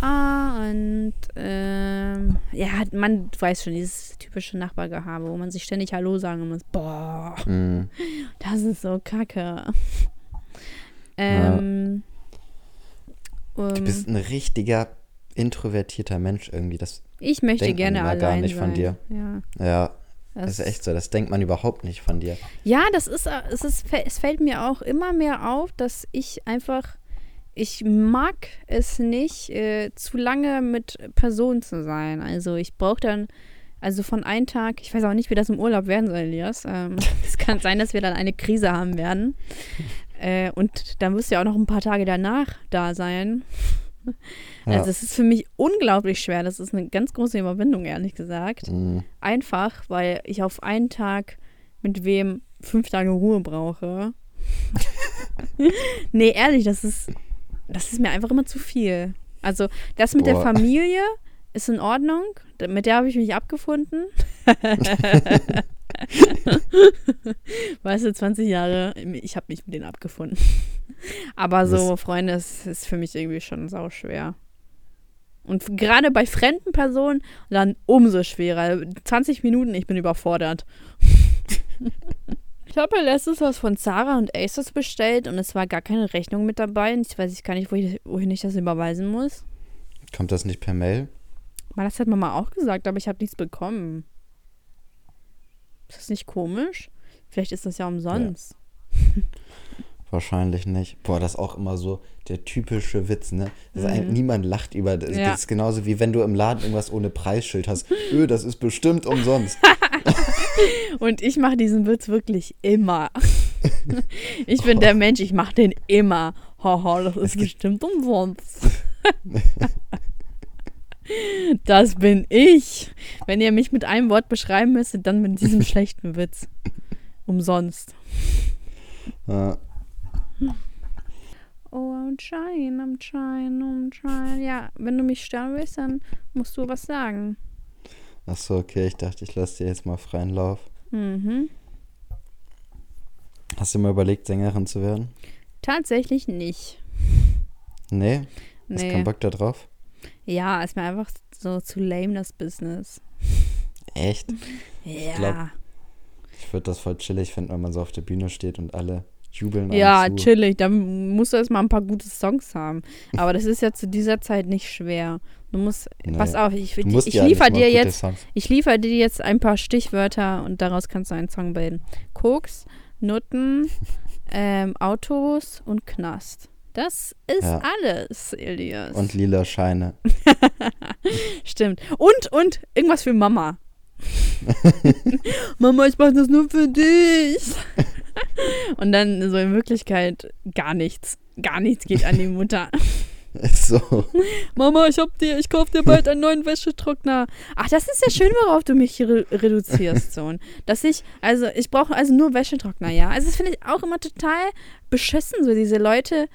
ah, und, ähm, ja, man weiß schon, dieses typische Nachbargehabe, wo man sich ständig Hallo sagen muss. Boah, Mhm. das ist so kacke. Ähm, Du bist ein richtiger introvertierter Mensch irgendwie. Das, ich möchte gerne allein gar nicht sein. von dir. Ja. ja, Das das ist echt so. Das denkt man überhaupt nicht von dir. Ja, das ist, es ist, es fällt mir auch immer mehr auf, dass ich einfach, ich mag es nicht, äh, zu lange mit Personen zu sein. Also ich brauche dann, also von einem Tag, ich weiß auch nicht, wie das im Urlaub werden soll, Elias. Ähm, *laughs* es kann sein, dass wir dann eine Krise haben werden. *laughs* Äh, und dann wirst du ja auch noch ein paar Tage danach da sein. Ja. Also es ist für mich unglaublich schwer. Das ist eine ganz große Überwindung, ehrlich gesagt. Mhm. Einfach, weil ich auf einen Tag mit wem fünf Tage Ruhe brauche. *laughs* nee, ehrlich, das ist, das ist mir einfach immer zu viel. Also, das mit der Boah. Familie ist in Ordnung. Mit der habe ich mich abgefunden. *laughs* weißt du, 20 Jahre, ich habe mich mit denen abgefunden. Aber so, Freunde, es ist für mich irgendwie schon sau schwer. Und gerade bei fremden Personen dann umso schwerer. 20 Minuten, ich bin überfordert. ich habe ja letztens was von Zara und Asos bestellt und es war gar keine Rechnung mit dabei. Und ich weiß ich gar nicht, wo ich, wohin ich das überweisen muss. Kommt das nicht per Mail? Mal, das hat Mama auch gesagt, aber ich habe nichts bekommen. Ist das nicht komisch? Vielleicht ist das ja umsonst. Wahrscheinlich nicht. Boah, das ist auch immer so der typische Witz, ne? Mhm. niemand lacht über das. Ja. Das ist genauso wie wenn du im Laden irgendwas ohne Preisschild hast. *laughs* Öh, das ist bestimmt umsonst. *laughs* Und ich mache diesen Witz wirklich immer. *laughs* ich bin der Mensch, ich mache den immer. Haha, das ist bestimmt umsonst. Das bin ich. Wenn ihr mich mit einem Wort beschreiben müsstet, dann mit diesem *laughs* schlechten Witz. Umsonst. Ja. Oh, I'm trying, I'm trying, I'm trying. Ja, wenn du mich stören willst, dann musst du was sagen. Achso, okay, ich dachte, ich lasse dir jetzt mal freien Lauf. Mhm. Hast du mal überlegt, Sängerin zu werden? Tatsächlich nicht. Nee? Hast Nee. keinen Bock da drauf? Ja, ist mir einfach so zu lame, das Business. Echt? Ja. glaub, Ich würde das voll chillig finden, wenn man so auf der Bühne steht und alle jubeln. Ja, zu. chillig. Da musst du erstmal ein paar gute Songs haben. Aber das ist ja zu dieser Zeit nicht schwer. Du musst, Nee. pass auf, ich, ich, ich ja liefere dir jetzt, Songs. ich liefere dir jetzt ein paar Stichwörter und daraus kannst du einen Song bilden. Koks, Nutten, *laughs* ähm, Autos und Knast. Das ist Ja. alles, Elias. Und lila Scheine. *laughs* Stimmt. Und, und irgendwas für Mama. *laughs* Mama, ich mach das nur für dich. *laughs* und dann so in Wirklichkeit gar nichts. Gar nichts geht an die Mutter. so. Mama, ich hab dir, ich kauf dir bald einen neuen Wäschetrockner. Ach, das ist ja schön, worauf du mich hier re reduzierst, Sohn. Dass ich, also ich brauche also nur Wäschetrockner, ja. Also das finde ich auch immer total beschissen, so diese Leute.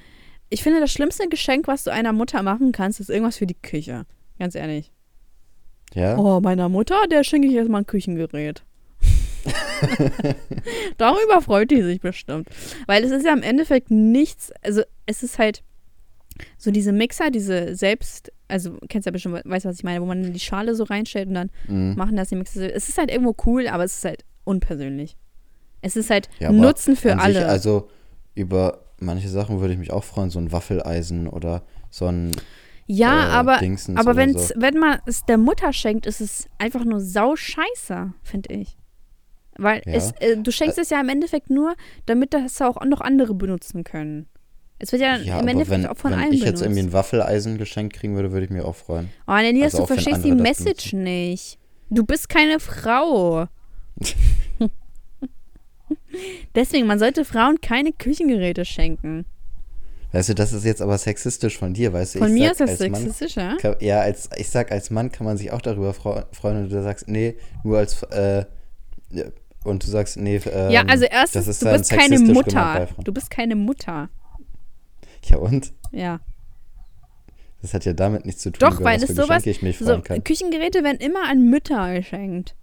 Ich finde, das schlimmste Geschenk, was du einer Mutter machen kannst, ist irgendwas für die Küche. Ganz ehrlich. Ja? Oh, meiner Mutter, der schenke ich erstmal ein Küchengerät. *laughs* Darüber freut die sich bestimmt. Weil es ist ja im Endeffekt nichts, also es ist halt so diese Mixer, diese selbst, also kennst ja bestimmt, weißt du, was ich meine, wo man die Schale so reinstellt und dann Mhm. machen das die Mixer. Es ist halt irgendwo cool, aber es ist halt unpersönlich. Es ist halt Ja, Nutzen für alle. Also über manche Sachen würde ich mich auch freuen, so ein Waffeleisen oder so ein ja, äh, aber, Dingsens aber wenn's, so. wenn man es der Mutter schenkt, ist es einfach nur sau scheiße, finde ich. Weil Ja. es, äh, du schenkst es ja im Endeffekt nur, damit das auch noch andere benutzen können. Es wird ja, Ja, im Endeffekt wenn, auch von wenn allen ich jetzt benutzt. irgendwie ein Waffeleisen geschenkt kriegen würde, würde ich mich auch freuen. oh, Elias, also du wenn verstehst die Message nicht. Du bist keine Frau. *laughs* Deswegen, man sollte Frauen keine Küchengeräte schenken. Weißt du, das ist jetzt aber sexistisch von dir, weißt du? Von mir sag ist das als Mann, sexistisch, ja? kann, ja, als, ich sag, als Mann kann man sich auch darüber freu- freuen und du sagst, nee, nur als, äh, und du sagst, nee, ähm, ja, also erstens, du bist keine sexistisch Mutter. Du bist keine Mutter. Ja, und? Ja. Das hat ja damit nichts zu tun, Doch, weil es sowas. Ich mich So. Küchengeräte werden immer an Mütter geschenkt.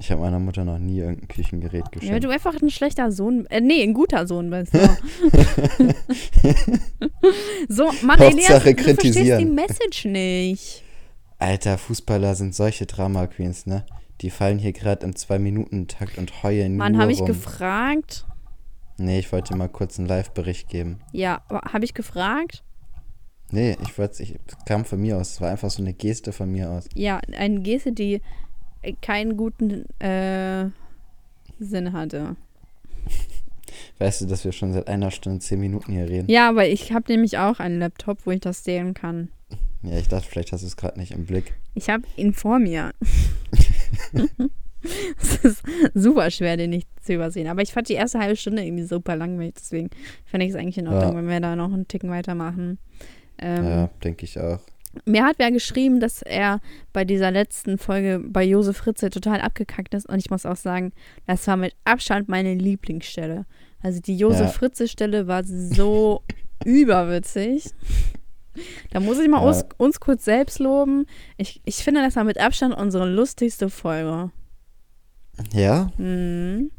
Ich habe meiner Mutter noch nie irgendein Küchengerät Ja, weil geschenkt. du einfach ein schlechter Sohn, äh, nee, ein guter Sohn bist. So, *laughs* so Mann, Elias, du verstehst die kritisieren. Message nicht. Alter, Fußballer sind solche Drama-Queens, ne? Die fallen hier gerade im Zwei-Minuten-Takt und heulen Mann, nur habe ich gefragt. Nee, ich wollte mal kurz einen Live-Bericht geben. Ja, habe ich gefragt? Nee, ich wollte es kam von mir aus. Es war einfach so eine Geste von mir aus. Ja, eine Geste, die keinen guten äh, Sinn hatte. Weißt du, dass wir schon seit einer Stunde zehn Minuten hier reden? Ja, weil ich habe nämlich auch einen Laptop, wo ich das sehen kann. Ja, ich dachte, vielleicht hast du es gerade nicht im Blick. Ich habe ihn vor mir. *laughs* *laughs* Es ist super schwer, den nicht zu übersehen. Aber ich fand die erste halbe Stunde irgendwie super langweilig. Deswegen fände ich es eigentlich in Ordnung, Ja. wenn wir da noch einen Ticken weitermachen. Ähm, Ja, denke ich auch. Mir hat wer geschrieben, dass er bei dieser letzten Folge bei Josef Fritze total abgekackt ist. Und ich muss auch sagen, das war mit Abstand meine Lieblingsstelle. Also die Josef Ja. Fritze-Stelle war so *laughs* überwitzig. Da muss ich mal Ja. uns, uns kurz selbst loben. Ich, ich finde, das war mit Abstand unsere lustigste Folge. Ja? Mhm.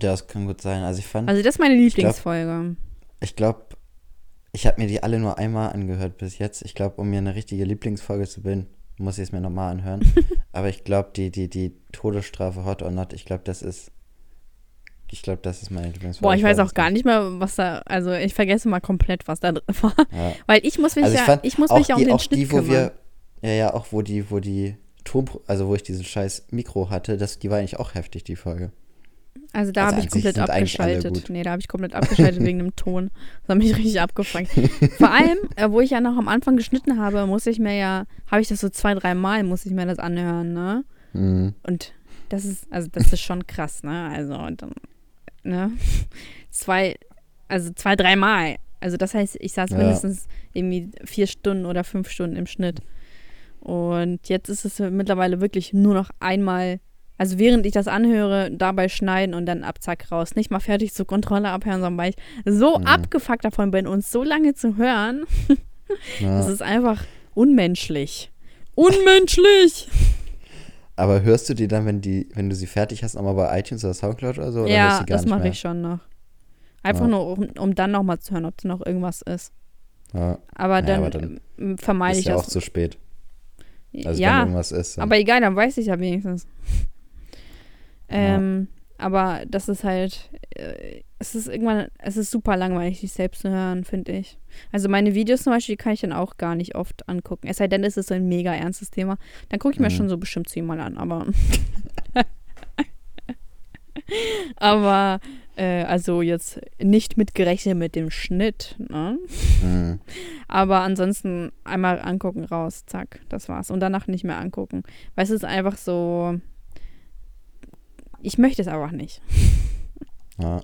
Ja, das kann gut sein. Also ich fand, Also das ist meine Lieblingsfolge. ich glaube, ich habe mir die alle nur einmal angehört bis jetzt. Ich glaube, um mir eine richtige Lieblingsfolge zu bilden, muss ich es mir nochmal anhören. *laughs* Aber ich glaube, die, die, die Todesstrafe Hot or Not, ich glaube, das ist. Ich glaube, das ist meine Lieblingsfolge. Boah, ich weiß auch gar nicht mehr, was da, also ich vergesse mal komplett, was da drin war. Ja. Weil ich muss mich Also ich ja, ich muss auch mich ja um die, den auch Schnitt die, wo kümmern. wir, ja, ja, auch wo die, wo die Ton, also wo ich diesen scheiß Mikro hatte, das, die war eigentlich auch heftig, die Folge. Also da Also habe ich komplett abgeschaltet. Nee, da habe ich komplett abgeschaltet wegen dem Ton. Das hat mich *laughs* richtig abgefangen. Vor allem, *laughs* äh, wo ich ja noch am Anfang geschnitten habe, muss ich mir ja, habe ich das so zwei, drei Mal, muss ich mir das anhören, ne? Mhm. Und das ist, also das ist schon krass, ne? Also, und dann, ne? *laughs* Zwei, also zwei, drei Mal. Also das heißt, ich saß Ja. mindestens irgendwie vier Stunden oder fünf Stunden im Schnitt. Und jetzt ist es mittlerweile wirklich nur noch einmal, also während ich das anhöre, dabei schneiden und dann ab zack raus. Nicht mal fertig zur Kontrolle abhören, sondern weil ich so Mhm. abgefuckt davon bin, uns so lange zu hören. *laughs* Das Ja. ist einfach unmenschlich. Unmenschlich! *laughs* Aber hörst du die dann, wenn die, wenn du sie fertig hast, nochmal bei iTunes oder Soundcloud oder so? Oder ja, das mache ich schon noch. Einfach Ja. nur, um, um dann nochmal zu hören, ob da noch irgendwas ist. Ja, Aber Ja, dann, aber dann vermeide ist ich ja auch das. zu spät. Also wenn ja, irgendwas ist. dann- aber egal, dann weiß ich ja wenigstens. Ähm, aber das ist halt, äh, es ist irgendwann, es ist super langweilig, sich selbst zu hören, finde ich. Also meine Videos zum Beispiel, die kann ich dann auch gar nicht oft angucken. Es sei denn, es ist so ein mega ernstes Thema. Dann gucke ich mir Mhm. schon so bestimmt zehnmal an, aber. *laughs* aber, äh, also jetzt nicht mitgerechnet mit dem Schnitt, ne? Mhm. Aber ansonsten einmal angucken, raus, zack, das war's. Und danach nicht mehr angucken. Weil es ist einfach so. Ich möchte es einfach nicht. Ja.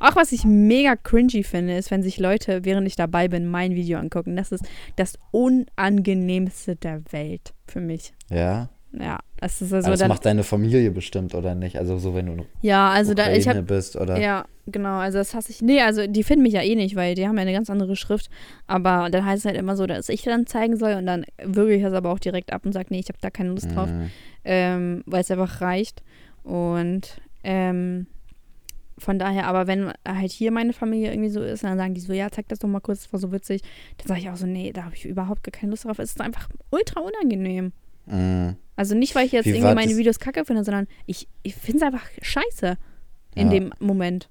Auch was ich mega cringy finde, ist, wenn sich Leute, während ich dabei bin, mein Video angucken. Das ist das Unangenehmste der Welt für mich. ja. Ja, das ist also Also das dann. macht deine Familie bestimmt, oder nicht? Also so, wenn du Ja, also da, ich habe bist, oder? Ja, genau. Also das hasse ich. Nee, also die finden mich ja eh nicht, weil die haben ja eine ganz andere Schrift. Aber dann heißt es halt immer so, dass ich dann zeigen soll und dann würge ich das aber auch direkt ab und sage, nee, ich habe da keine Lust drauf, Mhm. ähm, weil es einfach reicht. Und ähm, von daher, aber wenn halt hier meine Familie irgendwie so ist, dann sagen die so, ja, zeig das doch mal kurz, das war so witzig. Dann sage ich auch so, nee, da habe ich überhaupt gar keine Lust drauf. Es ist einfach ultra unangenehm. Mhm. Also nicht, weil ich jetzt Wie irgendwie meine Videos kacke finde, sondern ich, ich finde es einfach scheiße in Ja. dem Moment.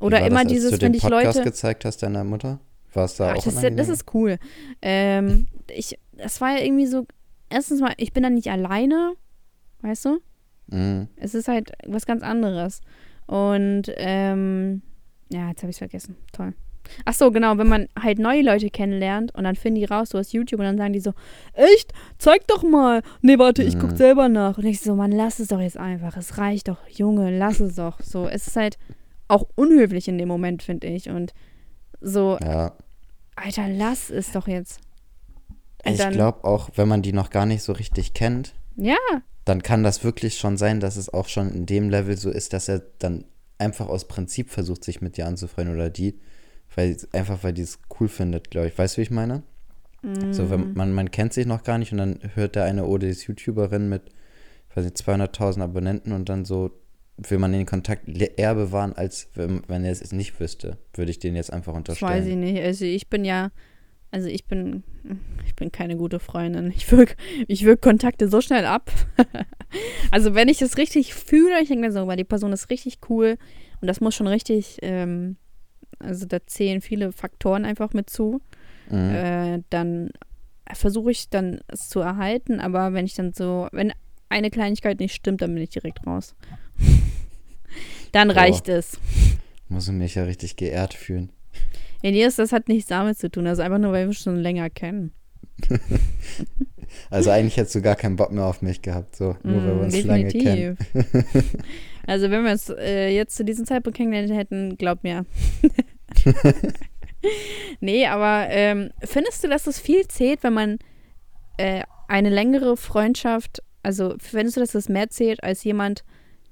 Oder immer das, dieses, wenn dich Podcast Leute. gezeigt hast deiner Mutter? War es da Ach, auch das, ist, das ist cool. Ähm, ich, das war ja irgendwie so. Erstens mal, ich bin da nicht alleine, weißt du? Mhm. Es ist halt was ganz anderes. Und ähm, ja, jetzt habe ich es vergessen. Toll. Ach so, genau, wenn man halt neue Leute kennenlernt und dann finden die raus, du hast YouTube und dann sagen die so, echt? Zeig doch mal. Nee, warte, ich guck Mhm. selber nach. Und ich so, man, lass es doch jetzt einfach. Es reicht doch, Junge, lass es doch. So, es ist halt auch unhöflich in dem Moment, finde ich. Und so, Ja. Alter, lass es doch jetzt. Und Ich glaube auch, wenn man die noch gar nicht so richtig kennt, Ja, dann kann das wirklich schon sein, dass es auch schon in dem Level so ist, dass er dann einfach aus Prinzip versucht, sich mit dir anzufreuen oder die, weil einfach weil die es cool findet, glaube ich. Weißt du, wie ich meine? Mm. So, wenn man, man kennt sich noch gar nicht und dann hört der eine oder ist YouTuberin mit, weiß nicht, 200.000 Abonnenten und dann so will man den Kontakt eher bewahren, als wenn, wenn er es nicht wüsste. Würde ich den jetzt einfach unterstellen. Das weiß ich nicht. Also ich bin ja, also ich bin, ich bin keine gute Freundin. Ich wirke ich wirk Kontakte so schnell ab. *laughs* also wenn ich es richtig fühle, ich denke mir so, weil die Person ist richtig cool und das muss schon richtig, ähm, also da zählen viele Faktoren einfach mit zu. Mhm. Äh, dann versuche ich dann es zu erhalten, aber wenn ich dann so, wenn eine Kleinigkeit nicht stimmt, dann bin ich direkt raus. *laughs* dann reicht es. Muss ich mich ja richtig geehrt fühlen. Elias, das hat nichts damit zu tun, also einfach nur, weil wir schon länger kennen. *laughs* also eigentlich hättest du gar keinen Bock mehr auf mich gehabt, so, nur mm, weil wir uns definitiv. lange kennen. *laughs* also wenn wir uns äh, jetzt zu diesem Zeitpunkt kennengelernt hätten, glaub mir. *laughs* nee, aber ähm, findest du, dass es viel zählt, wenn man äh, eine längere Freundschaft, also findest du, dass das mehr zählt als jemand,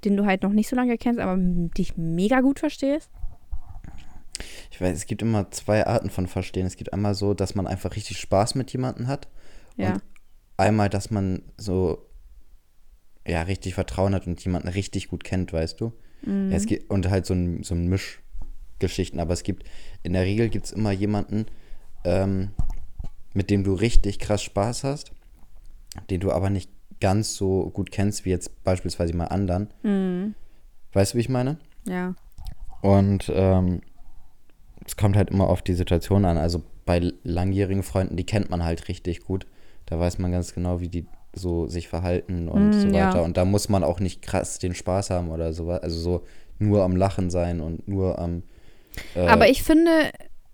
den du halt noch nicht so lange kennst, aber dich mega gut verstehst? Ich weiß, es gibt immer zwei Arten von Verstehen. Es gibt einmal so, dass man einfach richtig Spaß mit jemandem hat. Ja. Und einmal, dass man so ja, richtig Vertrauen hat und jemanden richtig gut kennt, weißt du? Mhm. Ja, es gibt, und halt so ein, so ein Mischgeschichten. Aber es gibt, in der Regel gibt es immer jemanden, ähm, mit dem du richtig krass Spaß hast, den du aber nicht ganz so gut kennst wie jetzt beispielsweise mal anderen. Mhm. Weißt du, wie ich meine? Ja. Und ähm, es kommt halt immer auf die Situation an. Also bei langjährigen Freunden, die kennt man halt richtig gut. Da weiß man ganz genau, wie die so sich verhalten und mm, so weiter. Ja. Und da muss man auch nicht krass den Spaß haben oder sowas. Also so nur am Lachen sein und nur am. Äh, Aber ich finde,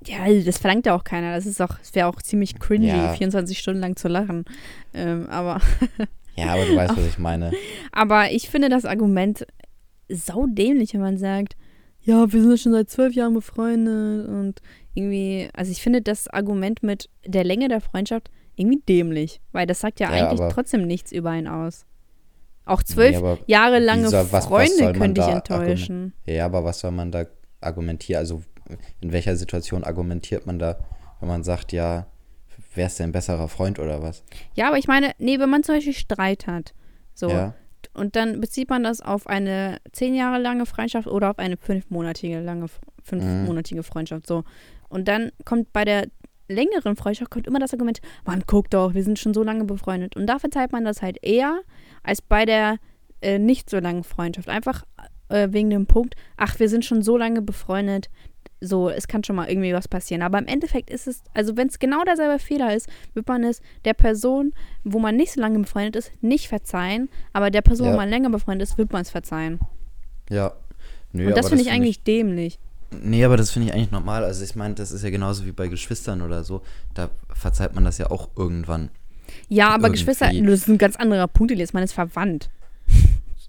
ja, das verlangt ja auch keiner. Das ist auch, es wäre auch ziemlich cringy, ja. 24 Stunden lang zu lachen. Ähm, aber. *laughs* ja, aber du weißt, was ich meine. Aber ich finde das Argument saudämlich, wenn man sagt, ja, wir sind schon seit zwölf Jahren befreundet und irgendwie, also ich finde das Argument mit der Länge der Freundschaft irgendwie dämlich, weil das sagt ja, ja eigentlich trotzdem nichts über ihn aus. Auch zwölf nee, Jahre lange soll, was, Freunde was könnte dich enttäuschen. Ja, aber was soll man da argumentieren? Also in welcher Situation argumentiert man da, wenn man sagt, ja, wer ist denn ein besserer Freund oder was? Ja, aber ich meine, nee, wenn man zum Beispiel Streit hat, so, ja. Und dann bezieht man das auf eine zehn Jahre lange Freundschaft oder auf eine fünfmonatige lange fünfmonatige mhm. Freundschaft. So. Und dann kommt bei der längeren Freundschaft kommt immer das Argument, man guckt doch, wir sind schon so lange befreundet. Und da verzeiht man das halt eher als bei der äh, nicht so langen Freundschaft. Einfach äh, wegen dem Punkt, ach, wir sind schon so lange befreundet, so, es kann schon mal irgendwie was passieren. Aber im Endeffekt ist es, also wenn es genau derselbe Fehler ist, wird man es der Person, wo man nicht so lange befreundet ist, nicht verzeihen. Aber der Person, ja. wo man länger befreundet ist, wird man es verzeihen. Ja. Nö, Und das finde ich eigentlich ich, dämlich. Nee, aber das finde ich eigentlich normal. Also ich meine, das ist ja genauso wie bei Geschwistern oder so. Da verzeiht man das ja auch irgendwann. Ja, aber Irgendwie. Geschwister, das ist ein ganz anderer Punkt. Jetzt man ist verwandt.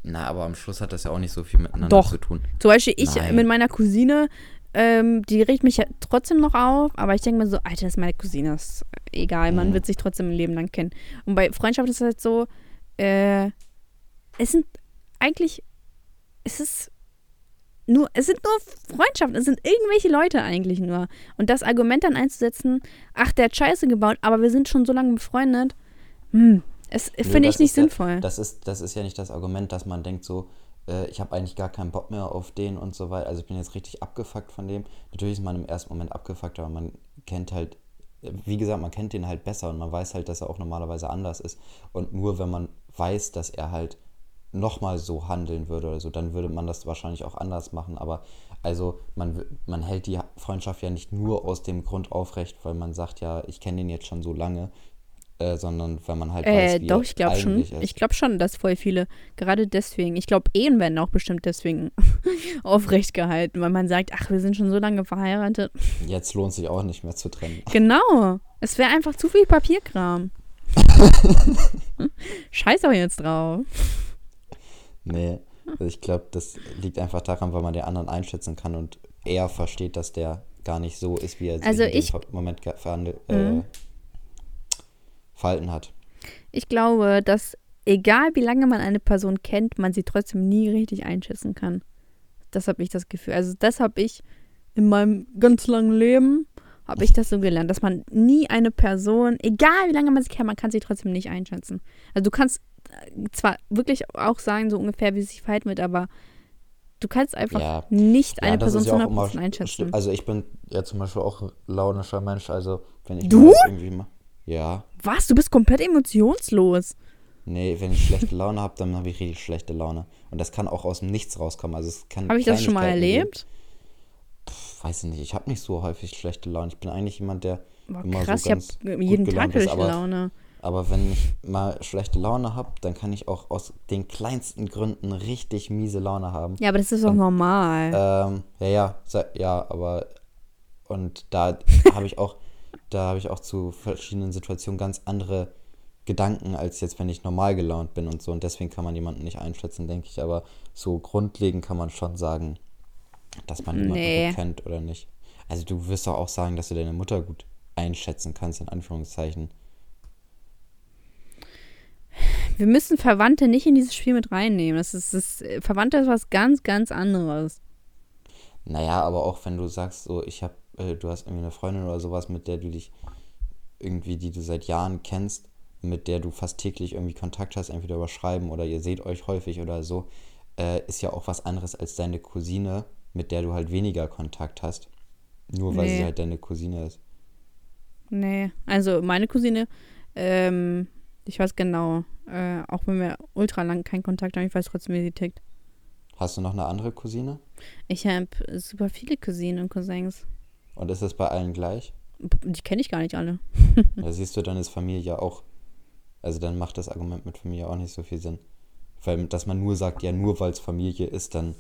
Na, aber am Schluss hat das ja auch nicht so viel miteinander Doch. zu tun. Zum Beispiel ich Nein. mit meiner Cousine, ähm, die regt mich ja trotzdem noch auf, aber ich denke mir so, Alter, das ist meine Cousine, ist egal, man mhm. wird sich trotzdem ein Leben lang kennen. Und bei Freundschaft ist es halt so, äh, es sind eigentlich, es ist nur, es sind nur Freundschaften, es sind irgendwelche Leute eigentlich nur. Und das Argument dann einzusetzen, ach, der hat Scheiße gebaut, aber wir sind schon so lange befreundet, hm, es finde ich nicht sinnvoll. Ja, das, ist, das ist ja nicht das Argument, dass man denkt so, äh, ich habe eigentlich gar keinen Bock mehr auf den und so weiter. Also ich bin jetzt richtig abgefuckt von dem. Natürlich ist man im ersten Moment abgefuckt, aber man kennt halt, wie gesagt, man kennt den halt besser und man weiß halt, dass er auch normalerweise anders ist. Und nur wenn man weiß, dass er halt nochmal so handeln würde oder so, dann würde man das wahrscheinlich auch anders machen. Aber also man, man hält die Freundschaft ja nicht nur aus dem Grund aufrecht, weil man sagt, ja, ich kenne den jetzt schon so lange, äh, sondern weil man halt äh, weiß, wie Doch, ich glaube schon. Ist. Ich glaube schon, dass voll viele, gerade deswegen, ich glaube, Ehen werden auch bestimmt deswegen *laughs* aufrecht gehalten, weil man sagt, ach, wir sind schon so lange verheiratet. Jetzt lohnt sich auch nicht mehr zu trennen. Genau. Es wäre einfach zu viel Papierkram. *laughs* Scheiß doch jetzt drauf. Nee, also ich glaube, das liegt einfach daran, weil man den anderen einschätzen kann und er versteht, dass der gar nicht so ist, wie er also dem Moment verhandelt. Äh, Verhalten hat. Ich glaube, dass egal wie lange man eine Person kennt, man sie trotzdem nie richtig einschätzen kann. Das habe ich das Gefühl. Also das habe ich in meinem ganz langen Leben habe ich das so gelernt, dass man nie eine Person, egal wie lange man sie kennt, man kann sie trotzdem nicht einschätzen. Also du kannst äh, zwar wirklich auch sagen, so ungefähr, wie sie sich verhalten wird, aber du kannst einfach Ja. nicht eine Ja, Person zu ja auch 100% immer einschätzen. Also ich bin ja zum Beispiel auch ein launischer Mensch, also wenn ich Du? mal irgendwie ma- Ja. Was? Du bist komplett emotionslos. Nee, wenn ich schlechte Laune habe, dann habe ich richtig schlechte Laune. Und das kann auch aus dem Nichts rauskommen. Also es kann Habe ich das schon mal erlebt? Pff, weiß ich nicht, ich habe nicht so häufig schlechte Laune. Ich bin eigentlich jemand, der Boah, immer krass, so ich ganz habe gut jeden Tag schlechte aber, Laune. aber wenn ich mal schlechte Laune habe, dann kann ich auch aus den kleinsten Gründen richtig miese Laune haben. Ja, aber das ist doch normal. Ähm, ja, ja, ja, aber und da habe ich auch, da habe ich auch zu verschiedenen Situationen ganz andere Gedanken, als jetzt, wenn ich normal gelaunt bin und so. Und deswegen kann man jemanden nicht einschätzen, denke ich. Aber so grundlegend kann man schon sagen, dass man jemanden Nee. kennt oder nicht. Also du wirst doch auch sagen, dass du deine Mutter gut einschätzen kannst, in Anführungszeichen. Wir müssen Verwandte nicht in dieses Spiel mit reinnehmen. Das ist, das, Verwandte ist was ganz, ganz anderes. Naja, aber auch wenn du sagst, so, ich habe, äh, du hast irgendwie eine Freundin oder sowas, mit der du dich irgendwie, die du seit Jahren kennst, mit der du fast täglich irgendwie Kontakt hast, entweder über Schreiben oder ihr seht euch häufig oder so, äh, ist ja auch was anderes als deine Cousine, mit der du halt weniger Kontakt hast. Nur weil Nee. sie halt deine Cousine ist. Nee, also meine Cousine, ähm, ich weiß genau, äh, auch wenn wir ultra lang keinen Kontakt haben, ich weiß trotzdem, wie sie tickt. Hast du noch eine andere Cousine? Ich habe super viele Cousinen und Cousins. Und ist das bei allen gleich? Die kenne ich gar nicht alle. *laughs* Da siehst du, dann ist Familie auch. Also dann macht das Argument mit Familie auch nicht so viel Sinn. Weil, dass man nur sagt, ja, nur weil es Familie ist, dann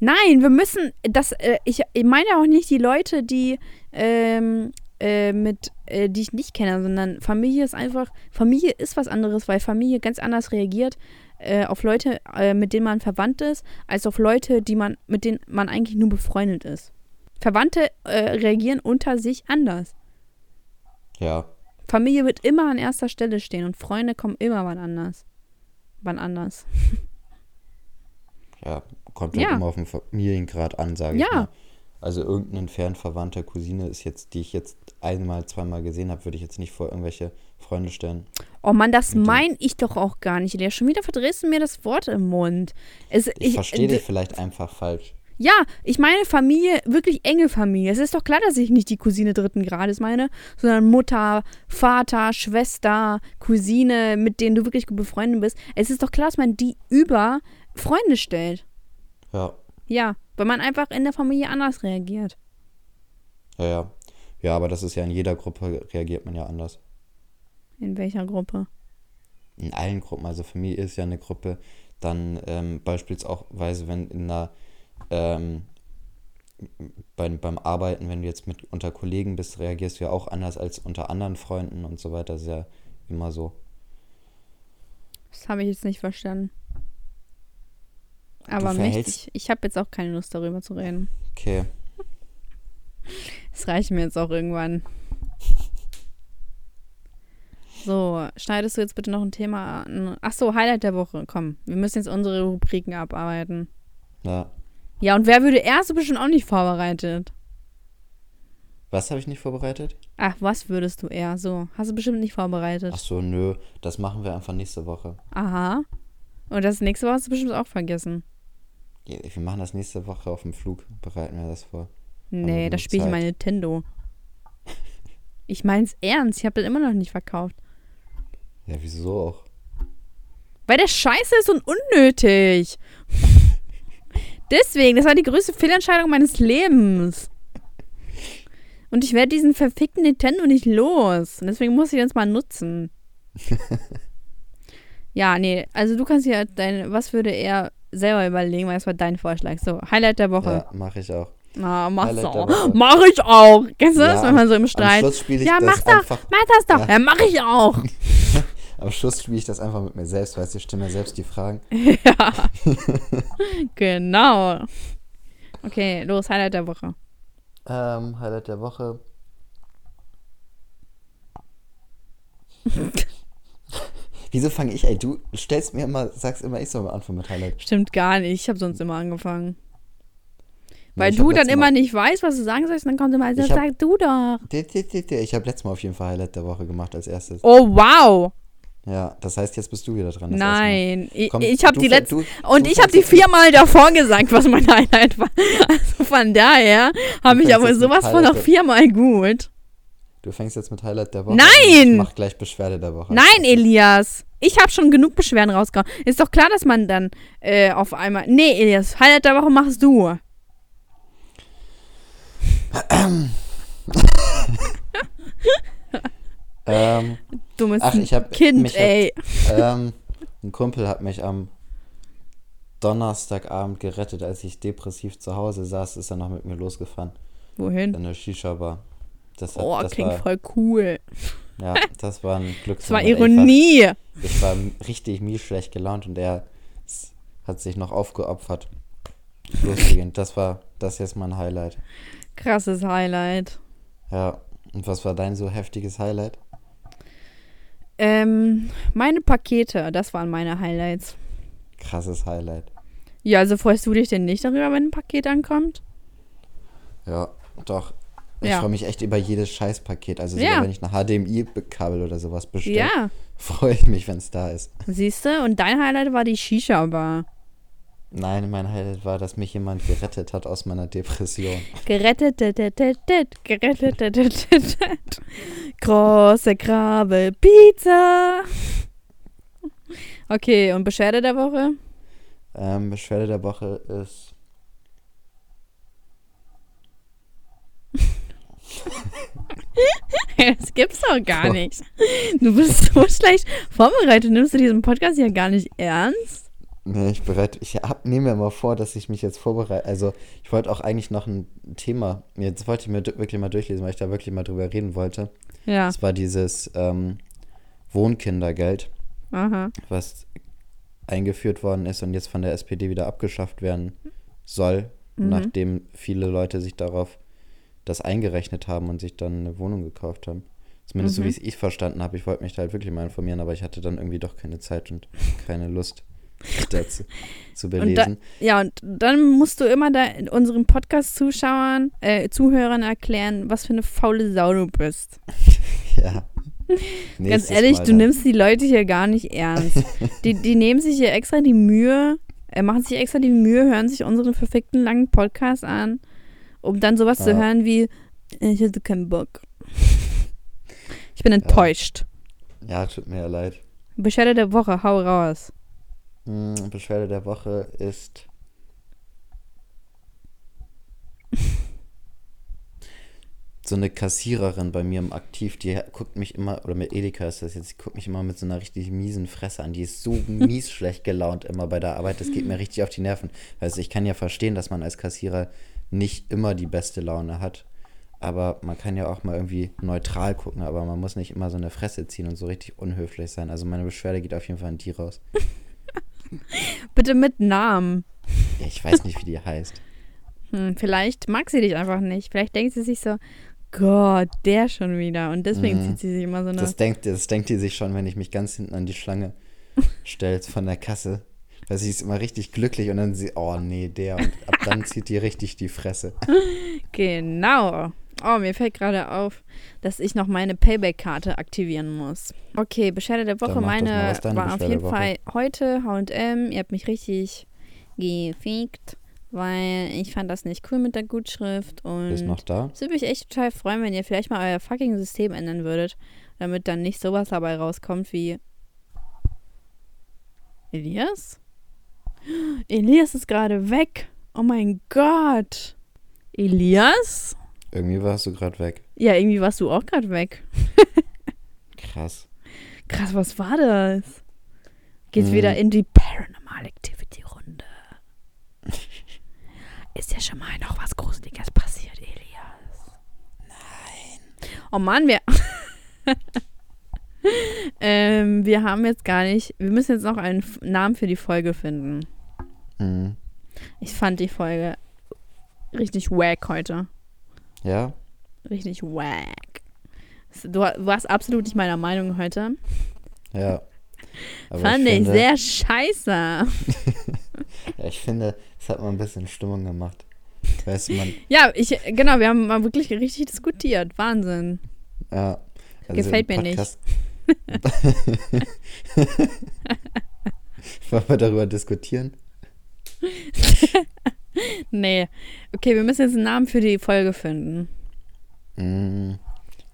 Nein, wir müssen, das, äh, ich, ich meine auch nicht die Leute, die, ähm, äh, mit, äh, die ich nicht kenne, sondern Familie ist einfach, Familie ist was anderes, weil Familie ganz anders reagiert äh, auf Leute, äh, mit denen man verwandt ist, als auf Leute, die man, mit denen man eigentlich nur befreundet ist. Verwandte äh, reagieren unter sich anders. ja, Familie wird immer an erster Stelle stehen und Freunde kommen immer wann anders. Wann anders. Ja, kommt halt Ja. immer auf den Familiengrad an, sage ich Ja. mal. Also irgendein fernverwandter Cousine ist jetzt, die ich jetzt einmal, zweimal gesehen habe, würde ich jetzt nicht vor irgendwelche Freunde stellen. Oh Mann, das meine ich doch auch gar nicht. Der schon wieder verdrehst du mir das Wort im Mund. Es, Ich, verstehe d- dich vielleicht einfach falsch. Ja, ich meine Familie, wirklich enge Familie. Es ist doch klar, dass ich nicht die Cousine dritten Grades meine, sondern Mutter, Vater, Schwester, Cousine, mit denen du wirklich gut befreundet bist. Es ist doch klar, dass man die über Freunde stellt. Ja, Ja, weil man einfach in der Familie anders reagiert. ja, ja. Ja, aber das ist ja in jeder Gruppe reagiert man ja anders. In welcher Gruppe? In allen Gruppen, also Familie ist ja eine Gruppe, dann ähm, beispielsweise, wenn in einer ähm, beim, beim Arbeiten, wenn du jetzt mit unter Kollegen bist, reagierst du ja auch anders als unter anderen Freunden und so weiter. Das ist ja immer so. Das habe ich jetzt nicht verstanden. Aber verhältst- mächtig. Ich habe jetzt auch keine Lust darüber zu reden. Okay. Das reicht mir jetzt auch irgendwann. So, schneidest du jetzt bitte noch ein Thema an? Ach so, Highlight der Woche. Komm, wir müssen jetzt unsere Rubriken abarbeiten. Ja. Ja, und wer würde erst bestimmt auch nicht vorbereitet? Was habe ich nicht vorbereitet? Ach, was würdest du eher? So, hast du bestimmt nicht vorbereitet. Ach so, nö. Das machen wir einfach nächste Woche. Aha. Und das nächste Woche hast du bestimmt auch vergessen. Ja, Wir machen das nächste Woche auf dem Flug. Bereiten wir das vor. Nee, da spiele ich mein Nintendo. *laughs* Ich mein's ernst, ich habe das immer noch nicht verkauft. Ja, wieso auch? Weil der Scheiße ist und unnötig. Deswegen, das war die größte Fehlentscheidung meines Lebens. Und ich werde diesen verfickten Nintendo nicht los. Und deswegen muss ich das mal nutzen. *laughs* ja, nee, also du kannst ja dein, was würde er selber überlegen, weil das war dein Vorschlag. So, Highlight der Woche. Ja, mache ich auch. Na, mach's Highlight der auch. *gasps* Mach ich auch. Kennst du das, Ja, wenn man so im Streit. Ja, das mach doch, einfach. mach das doch. Ja. Ja, mach ich auch. *laughs* Am Schluss spiele ich das einfach mit mir selbst, weißt du, ich stelle mir selbst die Fragen. *laughs* ja. *laughs* genau. Okay, los, Highlight der Woche. Ähm, Highlight der Woche. *laughs* Wieso fange ich, ey, du stellst mir immer, sagst immer, ich soll anfangen mit Highlight. Stimmt gar nicht. Ich habe sonst immer angefangen. Weil ich du dann immer Mal- nicht weißt, was du sagen sollst, und dann kommt immer, hab- sag du doch. Ich habe letztes Mal auf jeden Fall Highlight der Woche gemacht als erstes. Oh, wow. Ja, das heißt, jetzt bist du wieder dran. Nein, ich, Komm, ich habe du die letzte und ich habe die viermal davor gesagt, was mein Highlight war. Also von daher habe ich aber sowas von noch viermal gut. Du fängst jetzt mit Highlight der Woche Nein! an. Ich mach gleich Beschwerde der Woche. Nein, Elias. Ich habe schon genug Beschwerden rausgehauen. Ist doch klar, dass man dann äh, auf einmal. Nee, Elias, Highlight der Woche machst du. *clears throat* Ähm, *laughs* Dummes ach, ich habe Kind, mich ey. Hat, ähm, ein Kumpel hat mich am Donnerstagabend gerettet, als ich depressiv zu Hause saß, ist er noch mit mir losgefahren. Wohin? In eine Shisha-Bar. Oh, das klingt war, voll cool. Ja, das war ein Glück. Das war Ironie. Ich war richtig mies schlecht gelaunt und er hat sich noch aufgeopfert. Loszugehen. Das war das ist jetzt mein Highlight. Krasses Highlight. Ja. Und was war dein so heftiges Highlight? Ähm, meine Pakete, das waren meine Highlights. Krasses Highlight. Ja, also freust du dich denn nicht darüber, wenn ein Paket ankommt? Ja, doch. Ich Ja. freue mich echt über jedes Scheißpaket. Also sogar Ja. wenn ich ein HDMI-Kabel oder sowas bestelle, Ja, *laughs* freue ich mich, wenn es da ist. siehst du? Und dein Highlight war die Shisha-Bar. Nein, mein Highlight war, dass mich jemand gerettet hat aus meiner Depression. Gerettet, tet, tet, tet, tet, gerettet, tet, tet, tet, tet. Große Krabbe, Pizza. Okay, und Beschwerde der Woche? Ähm, Beschwerde der Woche ist. *laughs* Das gibt's doch gar nicht. Du bist so schlecht vorbereitet. Nimmst du diesen Podcast ja gar nicht ernst? Nee, ich bereite. Ich hab, nehme mir mal vor, dass ich mich jetzt vorbereite. Also, ich wollte auch eigentlich noch ein Thema. Jetzt wollte ich mir wirklich mal durchlesen, weil ich da wirklich mal drüber reden wollte. Ja. Das war dieses ähm, Wohnkindergeld, Aha. was eingeführt worden ist und jetzt von der SPD wieder abgeschafft werden soll, Mhm. nachdem viele Leute sich darauf das eingerechnet haben und sich dann eine Wohnung gekauft haben. Zumindest so Mhm. wie es ich verstanden habe. Ich wollte mich da halt wirklich mal informieren, aber ich hatte dann irgendwie doch keine Zeit und keine Lust, dazu zu Und da, belesen. ja, und dann musst du immer da in unseren Podcast-Zuschauern, äh, Zuhörern erklären, was für eine faule Sau du bist. *laughs* ja. Ganz ehrlich, Mal du dann. nimmst die Leute hier gar nicht ernst. *laughs* die, die nehmen sich hier extra die Mühe, äh, machen sich extra die Mühe, hören sich unseren verfickten langen Podcast an, um dann sowas zu Ja. hören wie, ich hatte keinen Bock. Ich bin enttäuscht. Ja, tut mir ja leid. Beschwerde der Woche, hau raus. Hm, Beschwerde der Woche ist. So eine Kassiererin bei mir im Aktiv, die guckt mich immer, oder mit Edeka ist das jetzt, die guckt mich immer mit so einer richtig miesen Fresse an. Die ist so *laughs* mies schlecht gelaunt immer bei der Arbeit, das geht mir richtig auf die Nerven. Also ich kann ja verstehen, dass man als Kassierer nicht immer die beste Laune hat. Aber man kann ja auch mal irgendwie neutral gucken, aber man muss nicht immer so eine Fresse ziehen und so richtig unhöflich sein. Also meine Beschwerde geht auf jeden Fall an die raus. *laughs* *laughs* Bitte mit Namen. Ja, ich weiß nicht, wie die heißt. Hm, vielleicht mag sie dich einfach nicht. Vielleicht denkt sie sich so, Gott, der schon wieder. Und deswegen Mhm. zieht sie sich immer so eine. Das denkt, das denkt die sich schon, wenn ich mich ganz hinten an die Schlange *laughs* stelle von der Kasse. Weil sie ist immer richtig glücklich und dann sie, oh nee, der. Und ab dann zieht die richtig die Fresse. *laughs* Genau. Oh, mir fällt gerade auf, dass ich noch meine Payback-Karte aktivieren muss. Okay, Beschwerde der Woche. Meine war auf jeden? Fall heute HM. Ihr habt mich richtig gefickt, weil ich fand das nicht cool mit der Gutschrift. Und Ist noch da? es würde mich echt total freuen, wenn ihr vielleicht mal euer fucking System ändern würdet, damit dann nicht sowas dabei rauskommt wie. Elias? Elias ist gerade weg. Oh mein Gott. Elias? Irgendwie warst du gerade weg. Ja, irgendwie warst du auch gerade weg. *laughs* Krass. Krass, was war das? Geht's Hm. wieder in die Paranormal Activity Runde? *laughs* Ist ja schon mal noch was Gruseliges passiert, Elias? Nein. Oh Mann, wir. *laughs* ähm, wir haben jetzt gar nicht. Wir müssen jetzt noch einen F- Namen für die Folge finden. Mhm. Ich fand die Folge richtig wack heute. Ja? Richtig wack. Du warst absolut nicht meiner Meinung heute. Ja. Fand ich, finde, sehr scheiße. *laughs* Ja, ich finde, es hat mal ein bisschen Stimmung gemacht. Weißt man, *laughs* Ja, ich, genau, wir haben mal wirklich richtig diskutiert. Wahnsinn. ja. also Gefällt mir nicht. *laughs* Wollen wir darüber diskutieren? *laughs* Nee. Okay, wir müssen jetzt einen Namen für die Folge finden. Mm,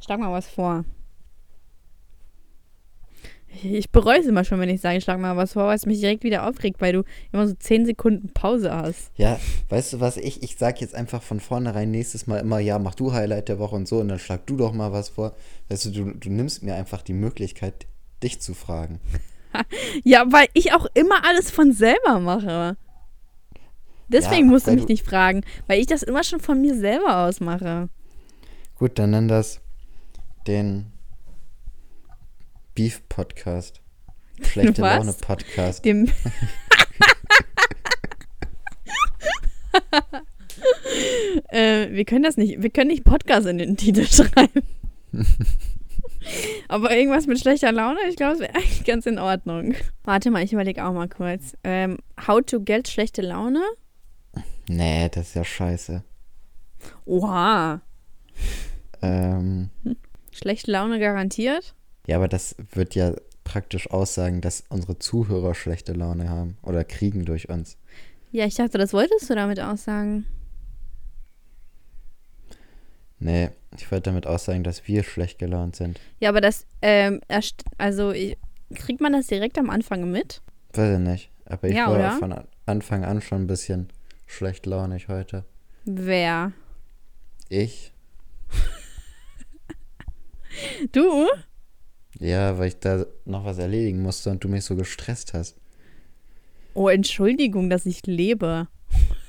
Schlag mal was vor. Ich, ich bereue es immer schon, wenn ich sage, schlag mal was vor, weil es mich direkt wieder aufregt, weil du immer so 10 Sekunden Pause hast. Ja, weißt du was, ich, ich sag jetzt einfach von vornherein nächstes Mal immer, ja, mach du Highlight der Woche und so und dann schlag du doch mal was vor. Weißt du, du, du nimmst mir einfach die Möglichkeit, dich zu fragen. *laughs* Ja, weil ich auch immer alles von selber mache. Deswegen Ja, musst du mich du- nicht fragen, weil ich das immer schon von mir selber aus mache. Gut, dann nenn das den Beef Podcast. Schlechte Was? Laune Podcast. Dem *laughs* äh, wir können das nicht, wir können nicht Podcast in den Titel schreiben. *laughs* Aber irgendwas mit schlechter Laune, ich glaube, es wäre eigentlich ganz in Ordnung. Warte mal, ich überlege auch mal kurz. Ähm, how to get schlechte Laune? Nee, das ist ja scheiße. Oha. Ähm, Schlechte Laune garantiert? ja, aber das wird ja praktisch aussagen, dass unsere Zuhörer schlechte Laune haben oder kriegen durch uns. Ja, ich dachte, das wolltest du damit aussagen. Nee, ich wollte damit aussagen, dass wir schlecht gelaunt sind. Ja, aber das, ähm, also ich, kriegt man das direkt am Anfang mit? Weiß ich nicht. Aber ich Ja, war oder? von Anfang an schon ein bisschen schlecht launig heute. Wer? Ich? *laughs* Du? Ja, weil ich da noch was erledigen musste und du mich so gestresst hast. Oh, Entschuldigung, dass ich lebe.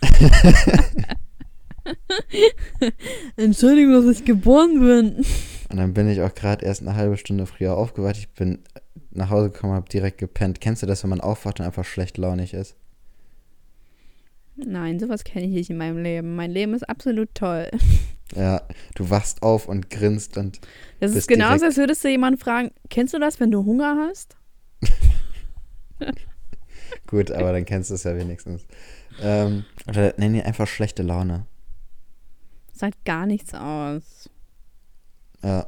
*laughs* *laughs* Entschuldigung, dass ich geboren bin. Und dann bin ich auch gerade erst eine halbe Stunde früher aufgewacht. Ich bin nach Hause gekommen, habe direkt gepennt. Kennst du das, wenn man aufwacht und einfach schlecht launig ist? Nein, sowas kenne ich nicht in meinem Leben. Mein Leben ist absolut toll. *laughs* Ja, du wachst auf und grinst und Das ist genauso, als würdest du jemanden fragen, kennst du das, wenn du Hunger hast? *laughs* gut, aber dann kennst du es ja wenigstens. Ähm, oder nenn ihn einfach schlechte Laune. Sagt gar nichts aus. Ja,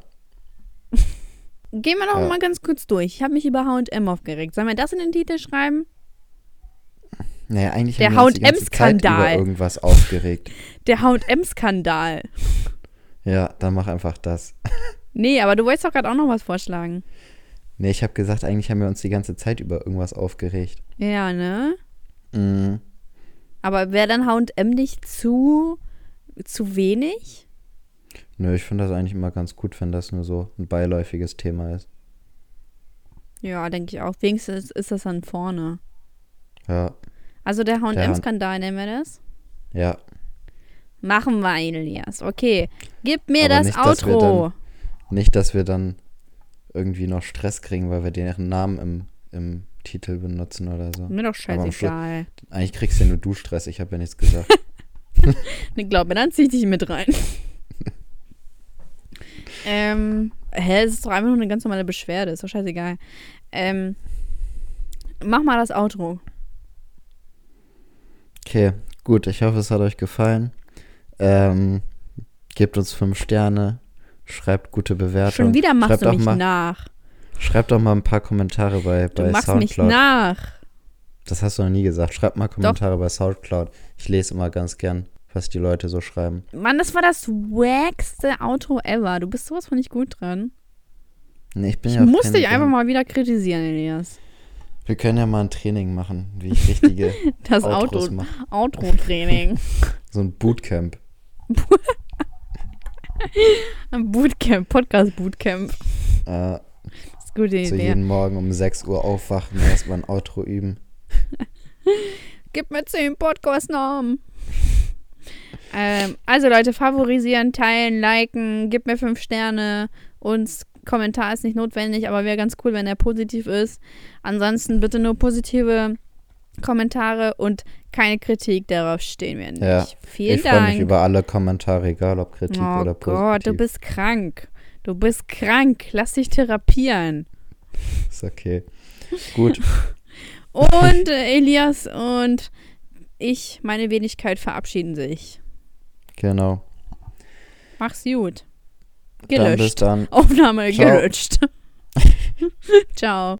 Gehen wir noch Ja. mal ganz kurz durch. Ich habe mich über H&M aufgeregt. Sollen wir das in den Titel schreiben? Naja, eigentlich Der H&M-Skandal. irgendwas aufgeregt. *laughs* Der H&M-Skandal. Ja, dann mach einfach das. *laughs* Nee, aber du wolltest doch gerade auch noch was vorschlagen. Nee, ich habe gesagt, eigentlich haben wir uns die ganze Zeit über irgendwas aufgeregt. Ja, ne? Mhm. Aber wäre dann H&M nicht zu, zu wenig? Nö, ich finde das eigentlich immer ganz gut, wenn das nur so ein beiläufiges Thema ist. Ja, denke ich auch. Wenigstens ist das dann vorne. Ja, Also der H&M-Skandal nennen wir das? ja. Machen wir, Elias. Okay, gib mir Aber das nicht, dass wir Outro. Nicht, dass wir dann irgendwie noch Stress kriegen, weil wir deren Namen im, im Titel benutzen oder so. Mir doch scheißegal. Eigentlich kriegst ja nur du Stress, ich habe ja nichts gesagt. *laughs* *laughs* Ne, glaub mir, dann zieh ich dich mit rein. *laughs* ähm, hä, es ist doch einfach nur eine ganz normale Beschwerde. Ist doch scheißegal. Ähm, mach mal das Outro. Okay, gut, ich hoffe, es hat euch gefallen. Ähm, gebt uns fünf Sterne, schreibt gute Bewertungen. Schon wieder machst schreibt du mich mal, nach. Schreibt doch mal ein paar Kommentare bei, Du bei machst mich Soundcloud. nach. Das hast du noch nie gesagt. Schreibt mal Kommentare bei Soundcloud. Ich lese immer ganz gern, was die Leute so schreiben. Mann, das war das wackste Outro ever. Du bist sowas von nicht gut dran. Nee, ich bin Ich ja auch muss dich einfach mal wieder kritisieren, Elias. Wir können ja mal ein Training machen, wie ich richtige *laughs* Das Outros Outro- mache. Outro-Training. *laughs* So ein Bootcamp. Ein Bootcamp, Podcast-Bootcamp. Äh, Das ist eine gute so Idee. jeden Morgen um 6 Uhr aufwachen, erstmal ein Outro üben. *laughs* Gib mir zehn Podcast-Namen. ähm, also Leute, favorisieren, teilen, liken, gib mir fünf Sterne. Uns Kommentar ist nicht notwendig, aber wäre ganz cool, wenn er positiv ist. Ansonsten bitte nur positive Kommentare und keine Kritik, darauf stehen wir nicht. Ja, Vielen ich freue mich Dank. über alle Kommentare, egal ob Kritik oh oder positiv. Gott, du bist krank. Du bist krank. Lass dich therapieren. Ist okay. Gut, *laughs* Und äh, Elias und ich, meine Wenigkeit, verabschieden sich. Genau. Mach's gut. Dann Gelöscht. dann. Aufnahme Ciao. gelöscht. *laughs* Ciao.